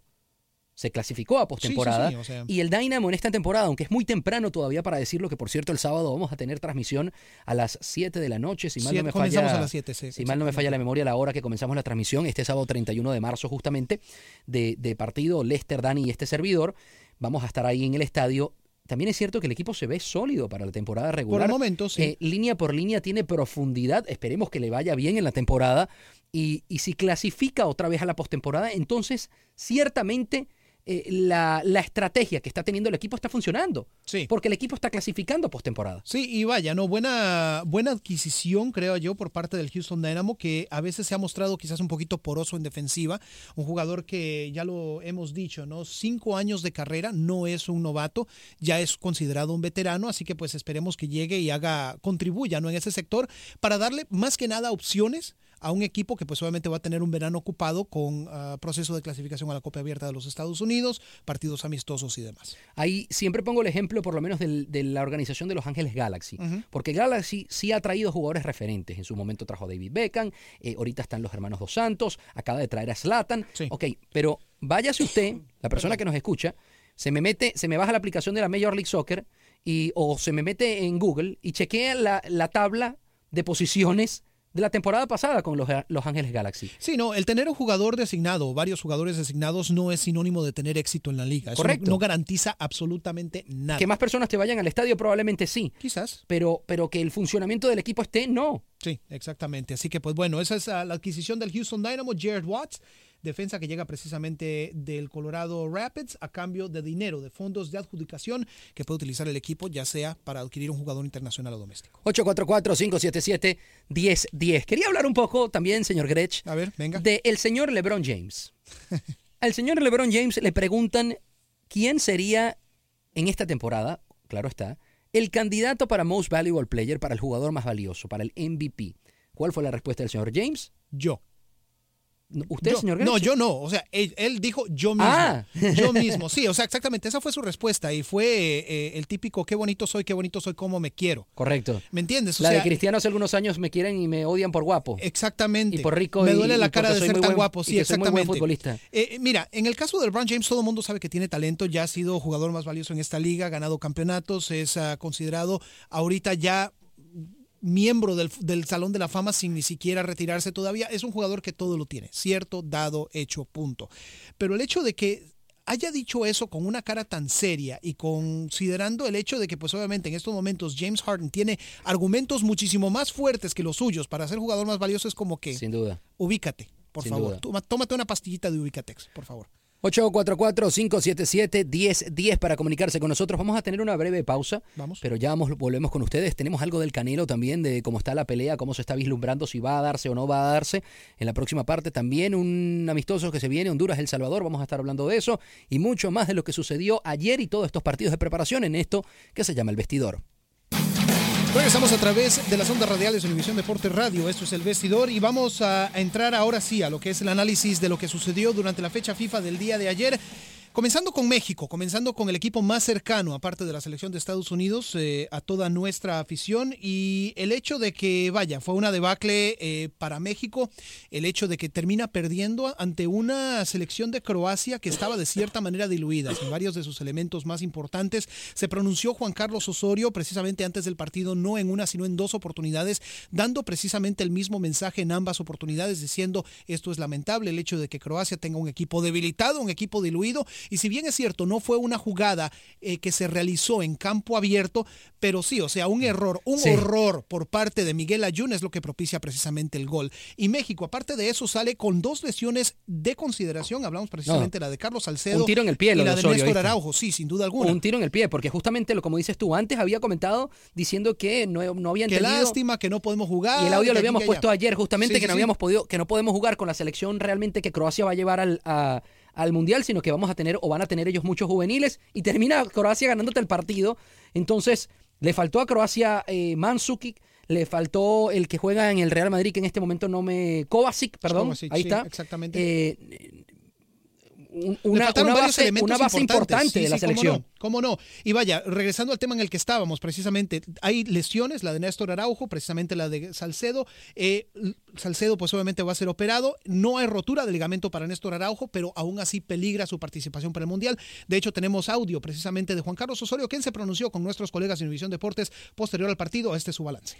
Speaker 6: se clasificó a postemporada.
Speaker 5: sí, o sea.
Speaker 6: Y el Dynamo en esta temporada, aunque es muy temprano todavía para decirlo, que por cierto el sábado vamos a tener transmisión a las 7 de la noche, si mal
Speaker 5: Siete-
Speaker 6: no me falla.
Speaker 5: a las
Speaker 6: si mal no me falla la memoria, la hora que comenzamos la transmisión, este sábado 31 de marzo justamente, de, de partido Lester, Dani y este servidor. Vamos a estar ahí en el estadio. También es cierto que el equipo se ve sólido para la temporada regular.
Speaker 5: Por el momento, sí.
Speaker 6: Eh, línea por línea tiene profundidad. Esperemos que le vaya bien en la temporada. Y, y si clasifica otra vez a la postemporada, entonces ciertamente eh, la, la estrategia que está teniendo el equipo está funcionando.
Speaker 5: Sí.
Speaker 6: Porque el equipo está clasificando postemporada.
Speaker 5: Sí, y vaya, no, buena, buena adquisición, creo yo, por parte del Houston Dynamo, que a veces se ha mostrado quizás un poquito poroso en defensiva. Un jugador que ya lo hemos dicho, ¿no? Cinco años de carrera, no es un novato, ya es considerado un veterano, así que pues esperemos que llegue y haga, contribuya, ¿no? En ese sector, para darle más que nada opciones a un equipo que pues obviamente va a tener un verano ocupado con ah, proceso de clasificación a la Copa Abierta de los Estados Unidos, partidos amistosos y demás.
Speaker 6: Ahí siempre pongo el ejemplo, por lo menos, del- de la organización de Los Ángeles Galaxy. Porque Galaxy sí ha traído jugadores referentes. En su momento trajo a David Beckham, eh, ahorita están los hermanos Dos Santos, acaba de traer a Slatan. Ok, pero váyase usted, la persona que nos escucha, se me mete, se me baja la aplicación de la Major League Soccer y, o se me mete en Google y chequea la, la tabla de posiciones de la temporada pasada con los, los Ángeles Galaxy.
Speaker 5: Sí, no, el tener un jugador designado varios jugadores designados no es sinónimo de tener éxito en la liga. Eso no-
Speaker 6: Correcto.
Speaker 5: No, garantiza absolutamente nada.
Speaker 6: Que más personas te vayan al estadio probablemente sí.
Speaker 5: Quizás.
Speaker 6: Pero, pero que el funcionamiento del equipo esté, no.
Speaker 5: Sí, exactamente. Así que, pues bueno, esa es ah, la adquisición del Houston Dynamo, Jared Watts, defensa que llega precisamente del Colorado Rapids a cambio de dinero, de fondos de adjudicación que puede utilizar el equipo, ya sea para adquirir un jugador internacional o doméstico.
Speaker 6: 844-577-1010. Quería hablar un poco también, señor Grech,
Speaker 5: a ver, venga.
Speaker 6: de el señor LeBron James. Al señor LeBron James le preguntan quién sería en esta temporada, claro está, el candidato para Most Valuable Player, para el jugador más valioso, para el MVP. ¿Cuál fue la respuesta del señor James?
Speaker 5: Yo.
Speaker 6: ¿Usted,
Speaker 5: Yo-
Speaker 6: señor?
Speaker 5: No, yo no. O sea, él, él dijo yo mismo.
Speaker 6: Ah.
Speaker 5: Yo mismo. Sí, o sea, exactamente. Esa fue su respuesta. Y fue eh, el típico qué bonito soy, qué bonito soy, cómo me quiero.
Speaker 6: Correcto.
Speaker 5: ¿Me entiendes? O
Speaker 6: La de Cristiano hace algunos años me quieren y me odian por guapo.
Speaker 5: Exactamente.
Speaker 6: Y por rico
Speaker 5: Me duele
Speaker 6: y
Speaker 5: la cara de ser tan
Speaker 6: buen-
Speaker 5: guapo.
Speaker 6: y
Speaker 5: Sí,
Speaker 6: que soy muy
Speaker 5: exactamente.
Speaker 6: buen futbolista.
Speaker 5: Eh, mira, en el caso de LeBron James, todo el mundo sabe que tiene talento. Ya ha sido jugador más valioso en esta liga, ha ganado campeonatos, es ah, considerado ahorita ya miembro del, del Salón de la Fama sin ni siquiera retirarse todavía. Es un jugador que todo lo tiene, cierto, dado, hecho, punto. Pero el hecho de que haya dicho eso con una cara tan seria y considerando el hecho de que pues obviamente en estos momentos James Harden tiene argumentos muchísimo más fuertes que los suyos para ser jugador más valioso es como que
Speaker 6: Sin duda.
Speaker 5: ubícate, por
Speaker 6: Sin
Speaker 5: favor.
Speaker 6: duda.
Speaker 5: Tómate una pastillita de Ubicatex, por favor.
Speaker 6: 844-577-1010 para comunicarse con nosotros. Vamos a tener una breve pausa,
Speaker 5: Vamos.
Speaker 6: pero ya vamos, volvemos con ustedes. Tenemos algo del Canelo también, de cómo está la pelea, cómo se está vislumbrando, si va a darse o no va a darse. En la próxima parte también un amistoso que se viene, Honduras, El Salvador. Vamos a estar hablando de eso y mucho más de lo que sucedió ayer y todos estos partidos de preparación en esto que se llama el vestidor.
Speaker 5: Regresamos a través de las ondas radiales de Univisión Deporte Radio. Esto es el vestidor y vamos a entrar ahora sí a lo que es el análisis de lo que sucedió durante la fecha FIFA del día de ayer. Comenzando con México, comenzando con el equipo más cercano, aparte de la selección de Estados Unidos, eh, a toda nuestra afición. Y el hecho de que, vaya, fue una debacle eh, para México, el hecho de que termina perdiendo ante una selección de Croacia que estaba de cierta manera diluida en varios de sus elementos más importantes. Se pronunció Juan Carlos Osorio precisamente antes del partido, no en una, sino en dos oportunidades, dando precisamente el mismo mensaje en ambas oportunidades, diciendo esto es lamentable, el hecho de que Croacia tenga un equipo debilitado, un equipo diluido Y si bien es cierto, no fue una jugada eh, que se realizó en campo abierto, pero sí, o sea, un error, un
Speaker 6: Sí.
Speaker 5: horror por parte de Miguel Ayun es lo que propicia precisamente el gol. Y México, aparte de eso, sale con dos lesiones de consideración. Hablamos precisamente de la de Carlos Salcedo
Speaker 6: Un tiro en el pie,
Speaker 5: y la
Speaker 6: de Osorio,
Speaker 5: Néstor
Speaker 6: ¿viste?
Speaker 5: Araujo, sí, sin duda alguna.
Speaker 6: Un tiro en el pie, porque justamente, lo como dices tú, antes había comentado diciendo que no, no había
Speaker 5: Qué lástima que no podemos jugar.
Speaker 6: Y el audio lo habíamos puesto
Speaker 5: allá.
Speaker 6: ayer, justamente
Speaker 5: Sí,
Speaker 6: que
Speaker 5: sí,
Speaker 6: no habíamos podido, que no podemos jugar con la selección realmente que Croacia va a llevar al, a- al mundial, sino que vamos a tener o van a tener ellos muchos juveniles y termina Croacia ganándote el partido. Entonces, le faltó a Croacia eh, Mandzukic, le faltó el que juega en el Real Madrid, que en este momento no me. Kovacic, perdón.
Speaker 5: Kovacic,
Speaker 6: ahí
Speaker 5: sí,
Speaker 6: está.
Speaker 5: exactamente.
Speaker 6: Eh, una,
Speaker 5: faltaron
Speaker 6: una
Speaker 5: varios
Speaker 6: base,
Speaker 5: elementos
Speaker 6: una base
Speaker 5: importantes.
Speaker 6: importante
Speaker 5: Sí,
Speaker 6: de la
Speaker 5: sí, cómo
Speaker 6: selección.
Speaker 5: no, cómo no. Y vaya, regresando al tema en el que estábamos, precisamente, hay lesiones, la de Néstor Araujo, precisamente la de Salcedo. Eh, Salcedo, pues obviamente va a ser operado. No hay rotura de ligamento para Néstor Araujo, pero aún así peligra su participación para el Mundial. De hecho, tenemos audio precisamente de Juan Carlos Osorio, quien se pronunció con nuestros colegas de Univisión Deportes posterior al partido. Este es su balance.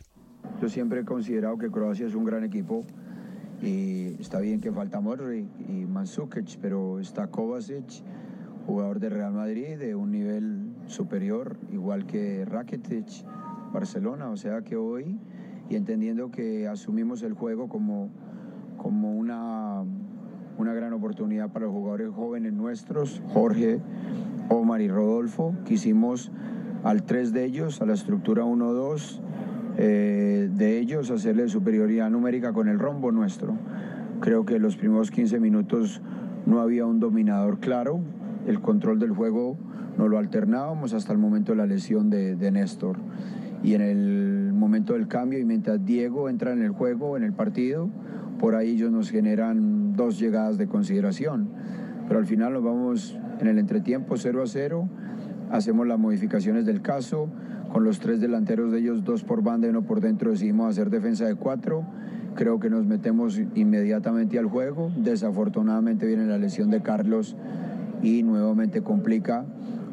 Speaker 13: Yo siempre he considerado que Croacia es un gran equipo y está bien que falta Modric y Mandzukic, pero está Kovacic, jugador de Real Madrid de un nivel superior, igual que Rakitic, Barcelona, o sea que hoy, y entendiendo que asumimos el juego como, como una, una gran oportunidad para los jugadores jóvenes nuestros, Jorge, Omar y Rodolfo, quisimos al tres de ellos, a la estructura 1-2, eh, de ellos hacerle superioridad numérica con el rombo nuestro. Creo que los primeros 15 minutos no había un dominador claro, el control del juego no lo alternábamos hasta el momento de la lesión de, de Néstor. Y en el momento del cambio, y mientras Diego entra en el juego, en el partido, por ahí ellos nos generan dos llegadas de consideración. Pero al final nos vamos en el entretiempo 0 a 0, hacemos las modificaciones del caso, con los tres delanteros de ellos, dos por banda y uno por dentro, decidimos hacer defensa de cuatro. Creo que nos metemos inmediatamente al juego. Desafortunadamente viene la lesión de Carlos y nuevamente complica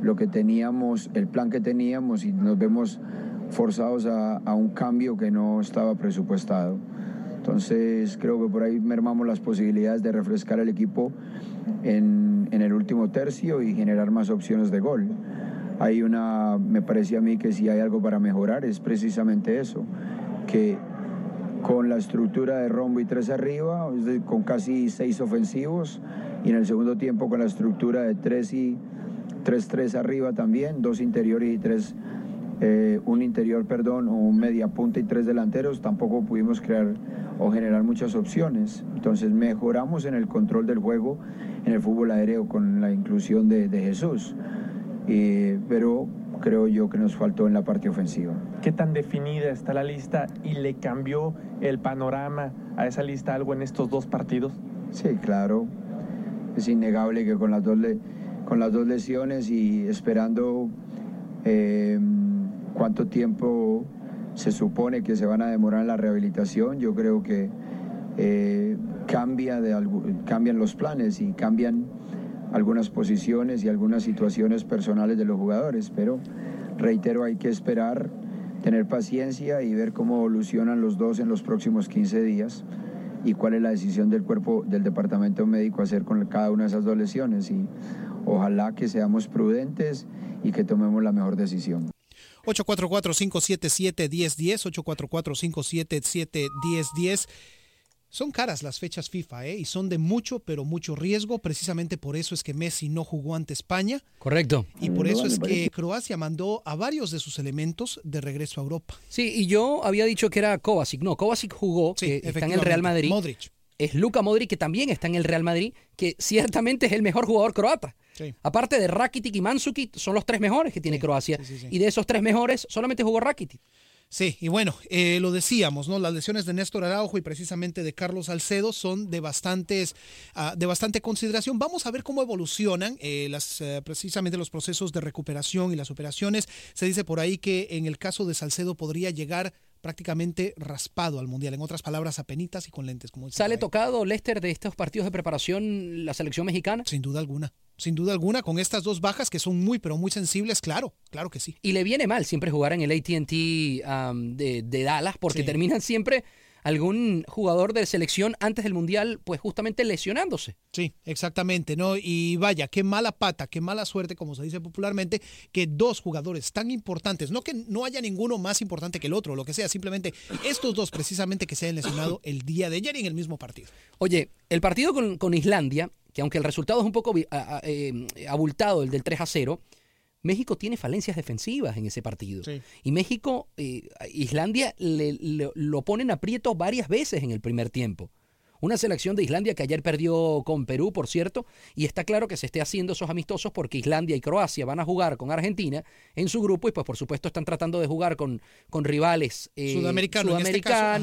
Speaker 13: lo que teníamos, el plan que teníamos y nos vemos forzados a, un cambio que no estaba presupuestado. Entonces creo que por ahí mermamos las posibilidades de refrescar el equipo en el último tercio y generar más opciones de gol. Hay una, me parecía a mí que si hay algo para mejorar es precisamente eso, que con la estructura de rombo y tres arriba, con casi seis ofensivos, y en el segundo tiempo con la estructura de tres y tres tres arriba también, dos interiores y tres, eh, un interior, perdón, o un media punta y tres delanteros, tampoco pudimos crear o generar muchas opciones. Entonces mejoramos en el control del juego en el fútbol aéreo con la inclusión de Jesús, Eh, pero creo yo que nos faltó en la parte ofensiva.
Speaker 14: ¿Qué tan definida está la lista y le cambió el panorama a esa lista algo en estos dos partidos?
Speaker 13: Sí, claro. Es innegable que con las dos, le- con las dos lesiones y esperando eh, cuánto tiempo se supone que se van a demorar en la rehabilitación, yo creo que eh, cambia de cambian los planes y cambian algunas posiciones y algunas situaciones personales de los jugadores, pero reitero, hay que esperar, tener paciencia y ver cómo evolucionan los dos en los próximos 15 días y cuál es la decisión del cuerpo del departamento médico hacer con cada una de esas dos lesiones y ojalá que seamos prudentes y que tomemos la mejor decisión.
Speaker 5: 844-577-1010, 844-577-1010. Son caras las fechas FIFA, ¿eh? Y son de mucho, pero mucho riesgo. Precisamente por eso es que Messi no jugó ante España.
Speaker 6: Correcto.
Speaker 5: Y por eso es que Croacia mandó a varios de sus elementos de regreso a Europa.
Speaker 6: Sí, y yo había dicho que era Kovacic. No, Kovacic jugó, que está en el Real. Madrid.
Speaker 5: Modric.
Speaker 6: Es Luka Modric, que también está en el Real Madrid, que ciertamente es el mejor jugador croata.
Speaker 5: Sí.
Speaker 6: Aparte de Rakitic y Mandzukic, son los tres mejores que tiene Croacia. Y de esos tres mejores, solamente jugó Rakitic.
Speaker 5: Sí, y bueno, eh, lo decíamos, ¿no? Las lesiones de Néstor Araujo y precisamente de Carlos Salcedo son de bastantes, ah, de bastante consideración. Vamos a ver cómo evolucionan eh, las, eh, precisamente los procesos de recuperación y las operaciones. Se dice por ahí que en el caso de Salcedo podría llegar prácticamente raspado al mundial. En otras palabras, a penitas y con lentes, como
Speaker 6: ¿Sale tocado Lester de estos partidos de preparación la selección mexicana?
Speaker 5: Sin duda alguna. Sin duda alguna, con estas dos bajas que son muy, pero muy sensibles, claro, claro que sí.
Speaker 6: Y le viene mal siempre jugar en el ATT um, de, de Dallas porque
Speaker 5: Sí.
Speaker 6: terminan siempre algún jugador de selección antes del Mundial, pues justamente lesionándose.
Speaker 5: Sí, exactamente, ¿no? Y vaya, qué mala pata, qué mala suerte, como se dice popularmente, que dos jugadores tan importantes, no que no haya ninguno más importante que el otro, lo que sea, simplemente estos dos precisamente que se hayan lesionado el día de ayer en el mismo partido.
Speaker 6: Oye, el partido con, con Islandia, que aunque el resultado es un poco eh, abultado, el del 3 a 0, México tiene falencias defensivas en ese partido. Y México, eh, Islandia le, lo ponen aprieto varias veces en el primer tiempo. Una selección de Islandia que ayer perdió con Perú, por cierto, y está claro que se esté haciendo esos amistosos porque Islandia y Croacia van a jugar con Argentina en su grupo y pues por supuesto están tratando de jugar con, con rivales
Speaker 5: eh, sudamericanos,
Speaker 6: este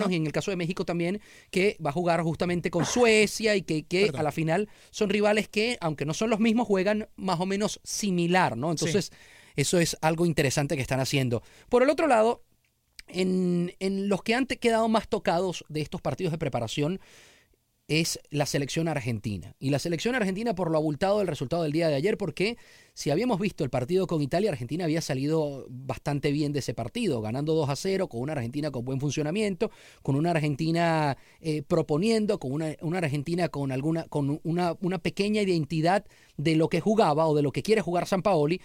Speaker 6: y en el caso de México también, que va a jugar justamente con Suecia y que, que a la final son rivales que, aunque no son los mismos, juegan más o menos similar, ¿no? Entonces, eso es algo interesante que están haciendo. Por el otro lado, en, en los que han quedado más tocados de estos partidos de preparación, es la selección argentina. Y la selección argentina por lo abultado del resultado del día de ayer, porque si habíamos visto el partido con Italia, Argentina había salido bastante bien de ese partido, ganando 2 a 0, con una Argentina con buen funcionamiento, con una Argentina eh, proponiendo, con una, Argentina con, alguna, con una, una pequeña identidad de lo que jugaba o de lo que quiere jugar San Paoli.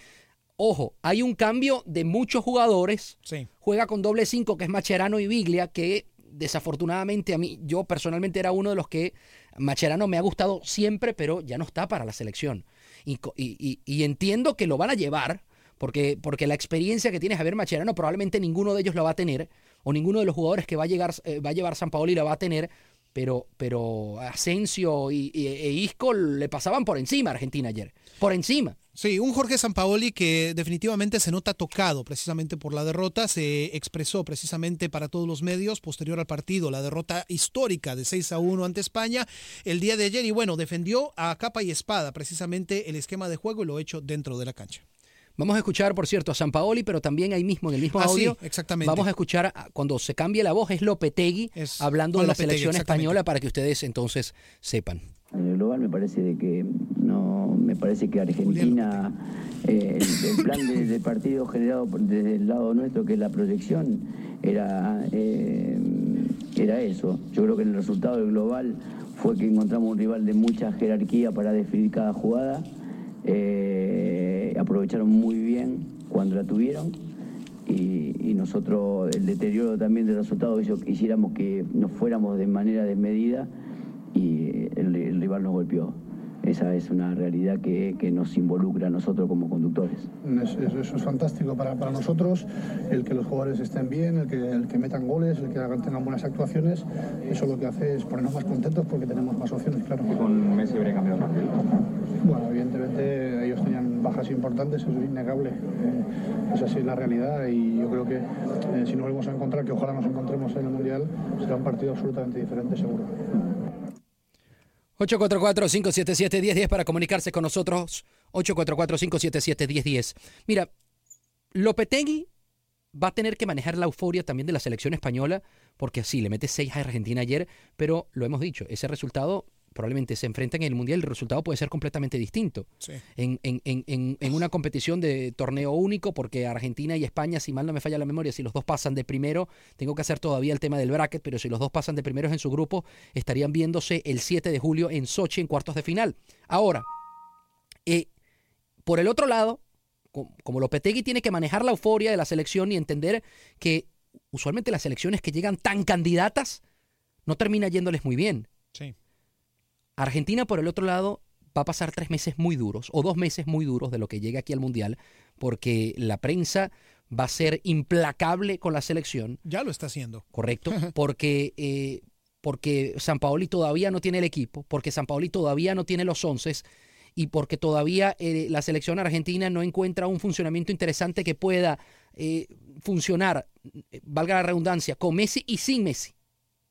Speaker 6: Ojo, hay un cambio de muchos jugadores. Juega con doble 5, que es Macherano y Biglia, que desafortunadamente a mí, yo personalmente era uno de los que Macherano me ha gustado siempre, pero ya no está para la selección. Y, y, entiendo que lo van a llevar, porque, porque la experiencia que tiene Javier Macherano probablemente ninguno de ellos lo va a tener, o ninguno de los jugadores que va a, llegar, eh, va a llevar San Paolo y la va a tener, pero, pero Asensio y, e Isco le pasaban por encima a Argentina ayer, por encima.
Speaker 5: Sí, un Jorge Sampaoli que definitivamente se nota tocado precisamente por la derrota, se expresó precisamente para todos los medios posterior al partido, la derrota histórica de 6 a 1 ante España el día de ayer y bueno, defendió a capa y espada precisamente el esquema de juego y lo hecho dentro de la cancha.
Speaker 6: Vamos a escuchar, por cierto, a San Paoli, pero también ahí mismo, en el mismo
Speaker 5: ah,
Speaker 6: audio,
Speaker 5: exactamente.
Speaker 6: vamos a escuchar, cuando se cambie la voz, es Lopetegui hablando de la selección española para que ustedes entonces sepan.
Speaker 15: En el global me parece de que no me parece que Argentina eh, el, plan de, partido generado desde el lado nuestro que es la proyección era eh, era eso. Yo creo que el resultado del global fue que encontramos un rival de mucha jerarquía para definir cada jugada eh, aprovecharon muy bien cuando la tuvieron y, nosotros el deterioro también del resultado hizo que hiciéramos que nos fuéramos de manera desmedida y el, rival nos golpeó. Esa es una realidad que, que, nos involucra a nosotros como conductores.
Speaker 16: Eso, es fantástico para, para, nosotros, el que los jugadores estén bien, el que, el que metan goles, el que tengan buenas actuaciones, eso lo que hace es ponernos más contentos porque tenemos más opciones, claro.
Speaker 17: ¿Y con Messi habría cambiado el partido?
Speaker 16: Bueno, evidentemente ellos tenían bajas importantes, eso es innegable. Eh, esa es la realidad y yo creo que eh, si nos volvemos a encontrar, que ojalá nos encontremos en el Mundial, será un partido absolutamente diferente seguro.
Speaker 6: 844-577-1010 para comunicarse con nosotros. 844-577-1010. Mira, Lopetegui va a tener que manejar la euforia también de la selección española, porque sí, le mete 6 a Argentina ayer, pero lo hemos dicho, ese resultado probablemente se enfrentan en el Mundial, el resultado puede ser completamente distinto. En, en, en, en, una competición de torneo único, porque Argentina y España, si mal no me falla la memoria, si los dos pasan de primero, tengo que hacer todavía el tema del bracket, pero si los dos pasan de primeros en su grupo, estarían viéndose el 7 de julio en Sochi en cuartos de final. Ahora, eh, por el otro lado, como Lopetegui tiene que manejar la euforia de la selección y entender que usualmente las selecciones que llegan tan candidatas no termina yéndoles muy bien.
Speaker 5: Sí.
Speaker 6: Argentina, por el otro lado, va a pasar tres meses muy duros o dos meses muy duros de lo que llega aquí al Mundial, porque la prensa va a ser implacable con la selección.
Speaker 5: Ya lo está haciendo.
Speaker 6: Correcto, porque, eh, porque San Paoli todavía no tiene el equipo, porque San Paoli todavía no tiene los once y porque todavía eh, la selección argentina no encuentra un funcionamiento interesante que pueda eh, funcionar, valga la redundancia, con Messi y sin Messi.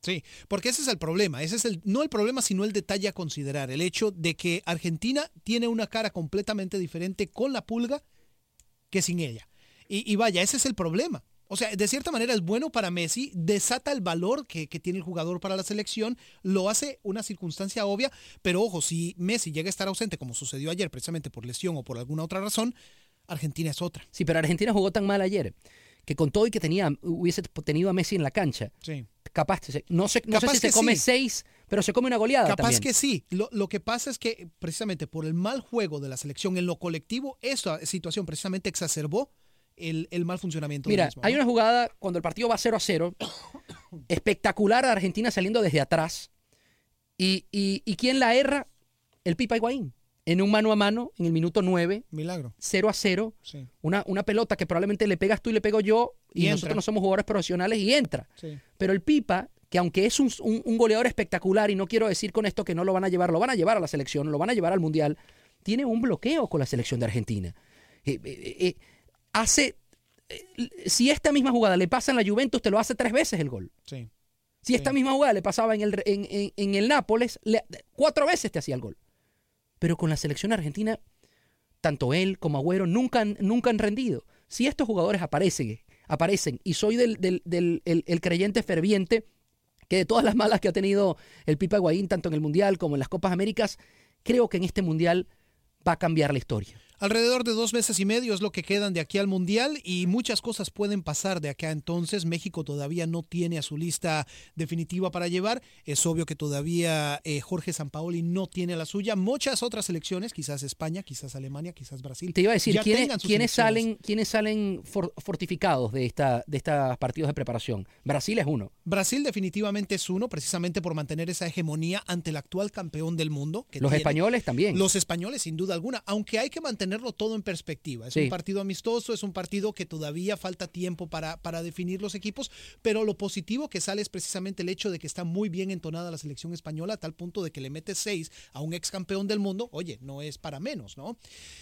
Speaker 5: Sí, porque ese es el problema, ese es el no el problema, sino el detalle a considerar, el hecho de que Argentina tiene una cara completamente diferente con la pulga que sin ella. Y, vaya, ese es el problema. O sea, de cierta manera es bueno para Messi, desata el valor que, que, tiene el jugador para la selección, lo hace una circunstancia obvia, pero ojo, si Messi llega a estar ausente, como sucedió ayer, precisamente por lesión o por alguna otra razón, Argentina es otra.
Speaker 6: Sí, pero Argentina jugó tan mal ayer que con todo y que tenía, hubiese tenido a Messi en la cancha,
Speaker 5: Sí.
Speaker 6: capaz, no sé, no sé
Speaker 5: Capaz
Speaker 6: si se come
Speaker 5: sí.
Speaker 6: seis, pero se come una goleada
Speaker 5: Capaz
Speaker 6: también.
Speaker 5: que sí. Lo, lo que pasa es que precisamente por el mal juego de la selección en lo colectivo, esta situación precisamente exacerbó el, el mal funcionamiento.
Speaker 6: Mira,
Speaker 5: mismo,
Speaker 6: hay
Speaker 5: ¿no?
Speaker 6: una jugada cuando el partido va 0 a 0, espectacular a Argentina saliendo desde atrás. Y, y, ¿y quién la erra? El Pipa Higuaín. En un mano a mano, en el minuto 9,
Speaker 5: Milagro.
Speaker 6: 0 a 0.
Speaker 5: Sí.
Speaker 6: Una, una pelota que probablemente le pegas tú y le pego yo, y,
Speaker 5: Y
Speaker 6: nosotros
Speaker 5: entra.
Speaker 6: no somos jugadores profesionales, y entra.
Speaker 5: Sí.
Speaker 6: Pero el Pipa, que aunque es un, un- un goleador espectacular, y no quiero decir con esto que no lo van a llevar, lo van a llevar a la selección, lo van a llevar al Mundial, tiene un bloqueo con la selección de Argentina. Eh, eh, eh, hace. si esta misma jugada le pasa en la Juventus, te lo hace tres veces el gol.
Speaker 5: Sí.
Speaker 6: Si esta misma jugada le pasaba en el, en, en- en el Nápoles, le- cuatro veces te hacía el gol. Pero con la selección argentina, tanto él como Agüero nunca han, nunca han rendido. Si estos jugadores aparecen, aparecen y soy del, del- del- el, creyente ferviente que de todas las malas que ha tenido el Pipa Higuaín, tanto en el Mundial como en las Copas Américas, creo que en este Mundial va a cambiar la historia.
Speaker 5: Alrededor de dos meses y medio es lo que quedan de aquí al Mundial y muchas cosas pueden pasar de acá entonces. México todavía no tiene a su lista definitiva para llevar. Es obvio que todavía eh, Jorge Sampaoli no tiene la suya. Muchas otras selecciones, quizás España, quizás Alemania, quizás Brasil.
Speaker 6: Te iba a decir, ¿quiénes, salen, quiénes salen for- fortificados de, esta, de estos partidos de preparación? Brasil es uno.
Speaker 5: Brasil definitivamente es uno, precisamente por mantener esa hegemonía ante el actual campeón del mundo. que
Speaker 6: Los
Speaker 5: tiene.
Speaker 6: españoles también.
Speaker 5: Los españoles, sin duda alguna, aunque hay que mantenerlo todo en perspectiva. Es
Speaker 6: Sí.
Speaker 5: un partido amistoso, es un partido que todavía falta tiempo para, para definir los equipos, pero lo positivo que sale es precisamente el hecho de que está muy bien entonada la selección española a tal punto de que le mete seis a un ex campeón del mundo. Oye, no es para menos, ¿no?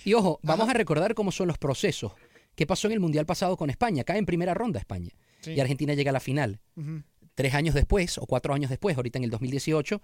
Speaker 6: Y ojo, vamos a recordar cómo son los procesos. ¿Qué pasó en el Mundial pasado con España? Cae en primera ronda España.
Speaker 5: Sí.
Speaker 6: Y Argentina llega a la final. Tres años después, o cuatro años después, ahorita en el 2018,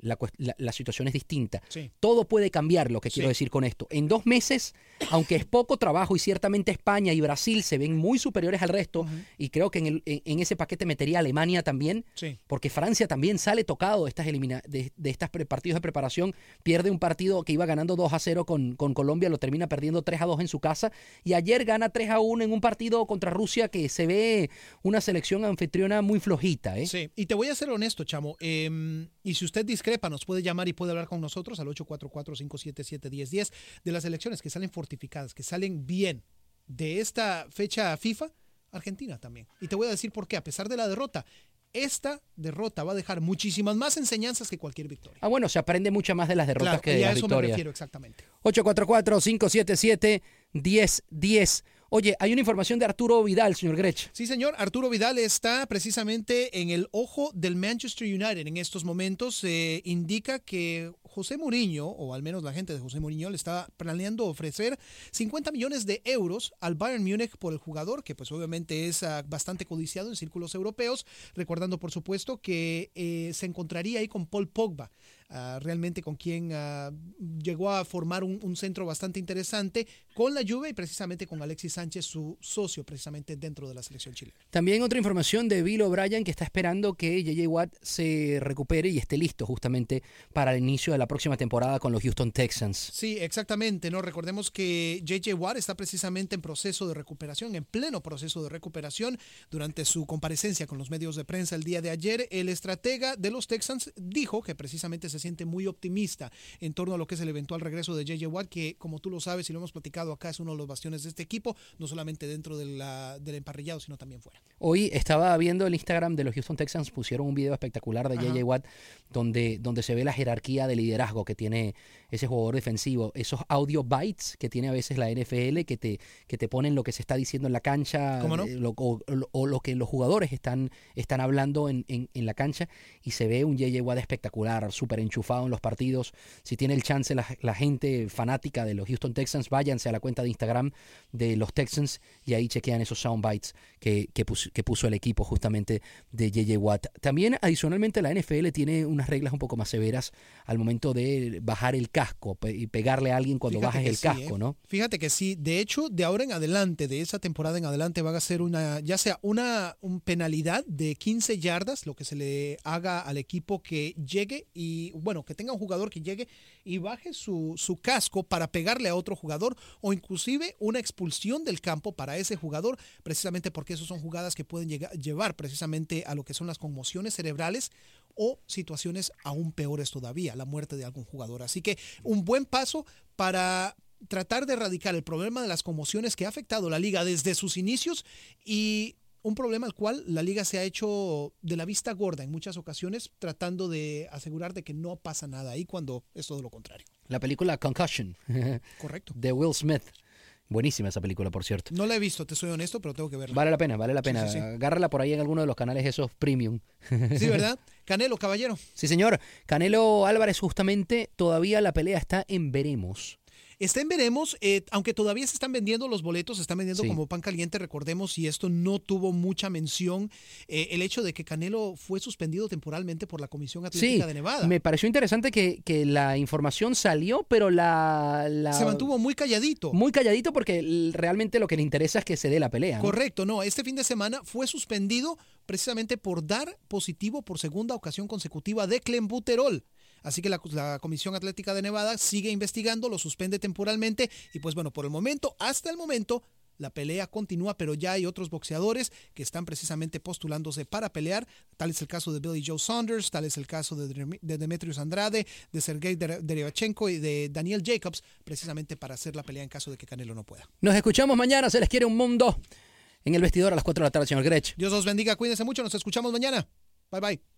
Speaker 6: la, la- la situación es distinta.
Speaker 5: Sí.
Speaker 6: Todo puede cambiar, lo que quiero
Speaker 5: Sí.
Speaker 6: decir con esto. En dos meses, aunque es poco trabajo y ciertamente España y Brasil se ven muy superiores al resto, y creo que en, el- en- en ese paquete metería Alemania también,
Speaker 5: Sí.
Speaker 6: porque Francia también sale tocado de estas, elimina de, de estas partidos de preparación, pierde un partido que iba ganando 2 a 0 con, con Colombia, lo termina perdiendo 3 a 2 en su casa, y ayer gana 3 a 1 en un partido contra Rusia que se ve una selección anfitriona muy flojita. ¿eh?
Speaker 5: Sí, y te voy a ser honesto, chamo. eh, y si usted discrepa, nos puede llamar y puede hablar con nosotros al 844-577-1010 de las elecciones que salen fortificadas, que salen bien de esta fecha FIFA, Argentina también. Y te voy a decir por qué, a pesar de la derrota, esta derrota va a dejar muchísimas más enseñanzas que cualquier victoria.
Speaker 6: Ah, bueno, se aprende mucho más de las derrotas
Speaker 5: Claro,
Speaker 6: que de
Speaker 5: y a
Speaker 6: las
Speaker 5: eso me
Speaker 6: victorias.
Speaker 5: refiero exactamente.
Speaker 6: 844-577-1010. Oye, hay una información de Arturo Vidal, señor Grech.
Speaker 5: Sí, señor. Arturo Vidal está precisamente en el ojo del Manchester United en estos momentos. Indica que José Mourinho, o al menos la gente de José Mourinho, le está planeando ofrecer 50 millones de euros al Bayern Múnich por el jugador, que pues obviamente es ah, bastante codiciado en círculos europeos, recordando por supuesto que eh, se encontraría ahí con Paul Pogba, ah, realmente con quien ah, llegó a formar un, centro bastante interesante con la Juve y precisamente con Alexis Sánchez, su socio precisamente dentro de la selección chilena.
Speaker 6: También otra información de Bill O'Brien que está esperando que JJ Watt se recupere y esté listo justamente para el inicio de la próxima temporada con los Houston Texans.
Speaker 5: Sí, exactamente, ¿no? Recordemos que JJ Watt está precisamente en proceso de recuperación, en pleno proceso de recuperación. Durante su comparecencia con los medios de prensa el día de ayer, el estratega de los Texans dijo que precisamente se siente muy optimista en torno a lo que es el eventual regreso de JJ Watt, que como tú lo sabes y lo hemos platicado acá, es uno de los bastiones de este equipo, no solamente dentro de la, del emparrillado, sino también fuera.
Speaker 6: Hoy estaba viendo el Instagram de los Houston Texans, pusieron un video espectacular de. JJ Watt donde, donde se ve la jerarquía de liderazgo que tiene ese jugador defensivo, esos audio bytes que tiene a veces la NFL que te, que te ponen lo que se está diciendo en la cancha eh, lo- o, o- o lo que los jugadores están, están hablando en, en- en la cancha y se ve un JJ Watt espectacular, súper enchufado en los partidos. Si tiene el chance la, la gente fanática de los Houston Texans, váyanse a la cuenta de Instagram de los Texans y ahí chequean esos sound bites que, que, puso, que puso el equipo justamente de JJ Watt. También adicionalmente la NFL tiene unas reglas un poco más severas al momento de bajar el casco pe- y pegarle a alguien cuando
Speaker 5: Fíjate
Speaker 6: bajes
Speaker 5: que
Speaker 6: el
Speaker 5: sí,
Speaker 6: casco,
Speaker 5: ¿eh?
Speaker 6: ¿no?
Speaker 5: Fíjate que sí. De hecho, de ahora en adelante, de esa temporada en adelante, va a ser una, ya sea una un penalidad de 15 yardas, lo que se le haga al equipo que llegue y bueno, que tenga un jugador que llegue y baje su, su casco para pegarle a otro jugador o inclusive una expulsión del campo para ese jugador, precisamente porque esas son jugadas que pueden llegar, llevar precisamente a lo que son las conmociones cerebrales o situaciones aún peores todavía, la muerte de algún jugador. Así que un buen paso para tratar de erradicar el problema de las conmociones que ha afectado la liga desde sus inicios y un problema al cual la liga se ha hecho de la vista gorda en muchas ocasiones, tratando de asegurar de que no pasa nada ahí cuando es todo lo contrario.
Speaker 6: La película Concussion.
Speaker 5: Correcto.
Speaker 6: De Will Smith. Buenísima esa película, por cierto.
Speaker 5: No la he visto, te soy honesto, pero tengo que verla.
Speaker 6: Vale la pena, vale la pena.
Speaker 5: Sí, sí, sí.
Speaker 6: Agárrala por ahí en alguno de los canales esos premium.
Speaker 5: Sí, ¿verdad? Canelo, caballero.
Speaker 6: Sí, señor. Canelo Álvarez, justamente, todavía la pelea está en veremos.
Speaker 5: Está en veremos, eh, aunque todavía se están vendiendo los boletos, se están vendiendo
Speaker 6: Sí.
Speaker 5: como pan caliente, recordemos, y esto no tuvo mucha mención, eh, el hecho de que Canelo fue suspendido temporalmente por la Comisión Atlética
Speaker 6: Sí,
Speaker 5: de Nevada.
Speaker 6: me pareció interesante que, que la información salió, pero la, la-
Speaker 5: Se mantuvo muy calladito.
Speaker 6: Muy calladito porque realmente lo que le interesa es que se dé la pelea. ¿no?
Speaker 5: Correcto, no, este fin de semana fue suspendido precisamente por dar positivo por segunda ocasión consecutiva de clenbuterol. Así que la, la Comisión Atlética de Nevada sigue investigando, lo suspende temporalmente y pues bueno, por el momento, hasta el momento, la pelea continúa, pero ya hay otros boxeadores que están precisamente postulándose para pelear. Tal es el caso de Billy Joe Saunders, tal es el caso de, de Demetrius Andrade, de Sergei Dere- Derevchenko y de Daniel Jacobs, precisamente para hacer la pelea en caso de que Canelo no pueda.
Speaker 6: Nos escuchamos mañana, se les quiere un mundo. En el vestidor a las 4 de la tarde, señor Grech.
Speaker 5: Dios los bendiga, cuídense mucho, nos escuchamos mañana. Bye bye.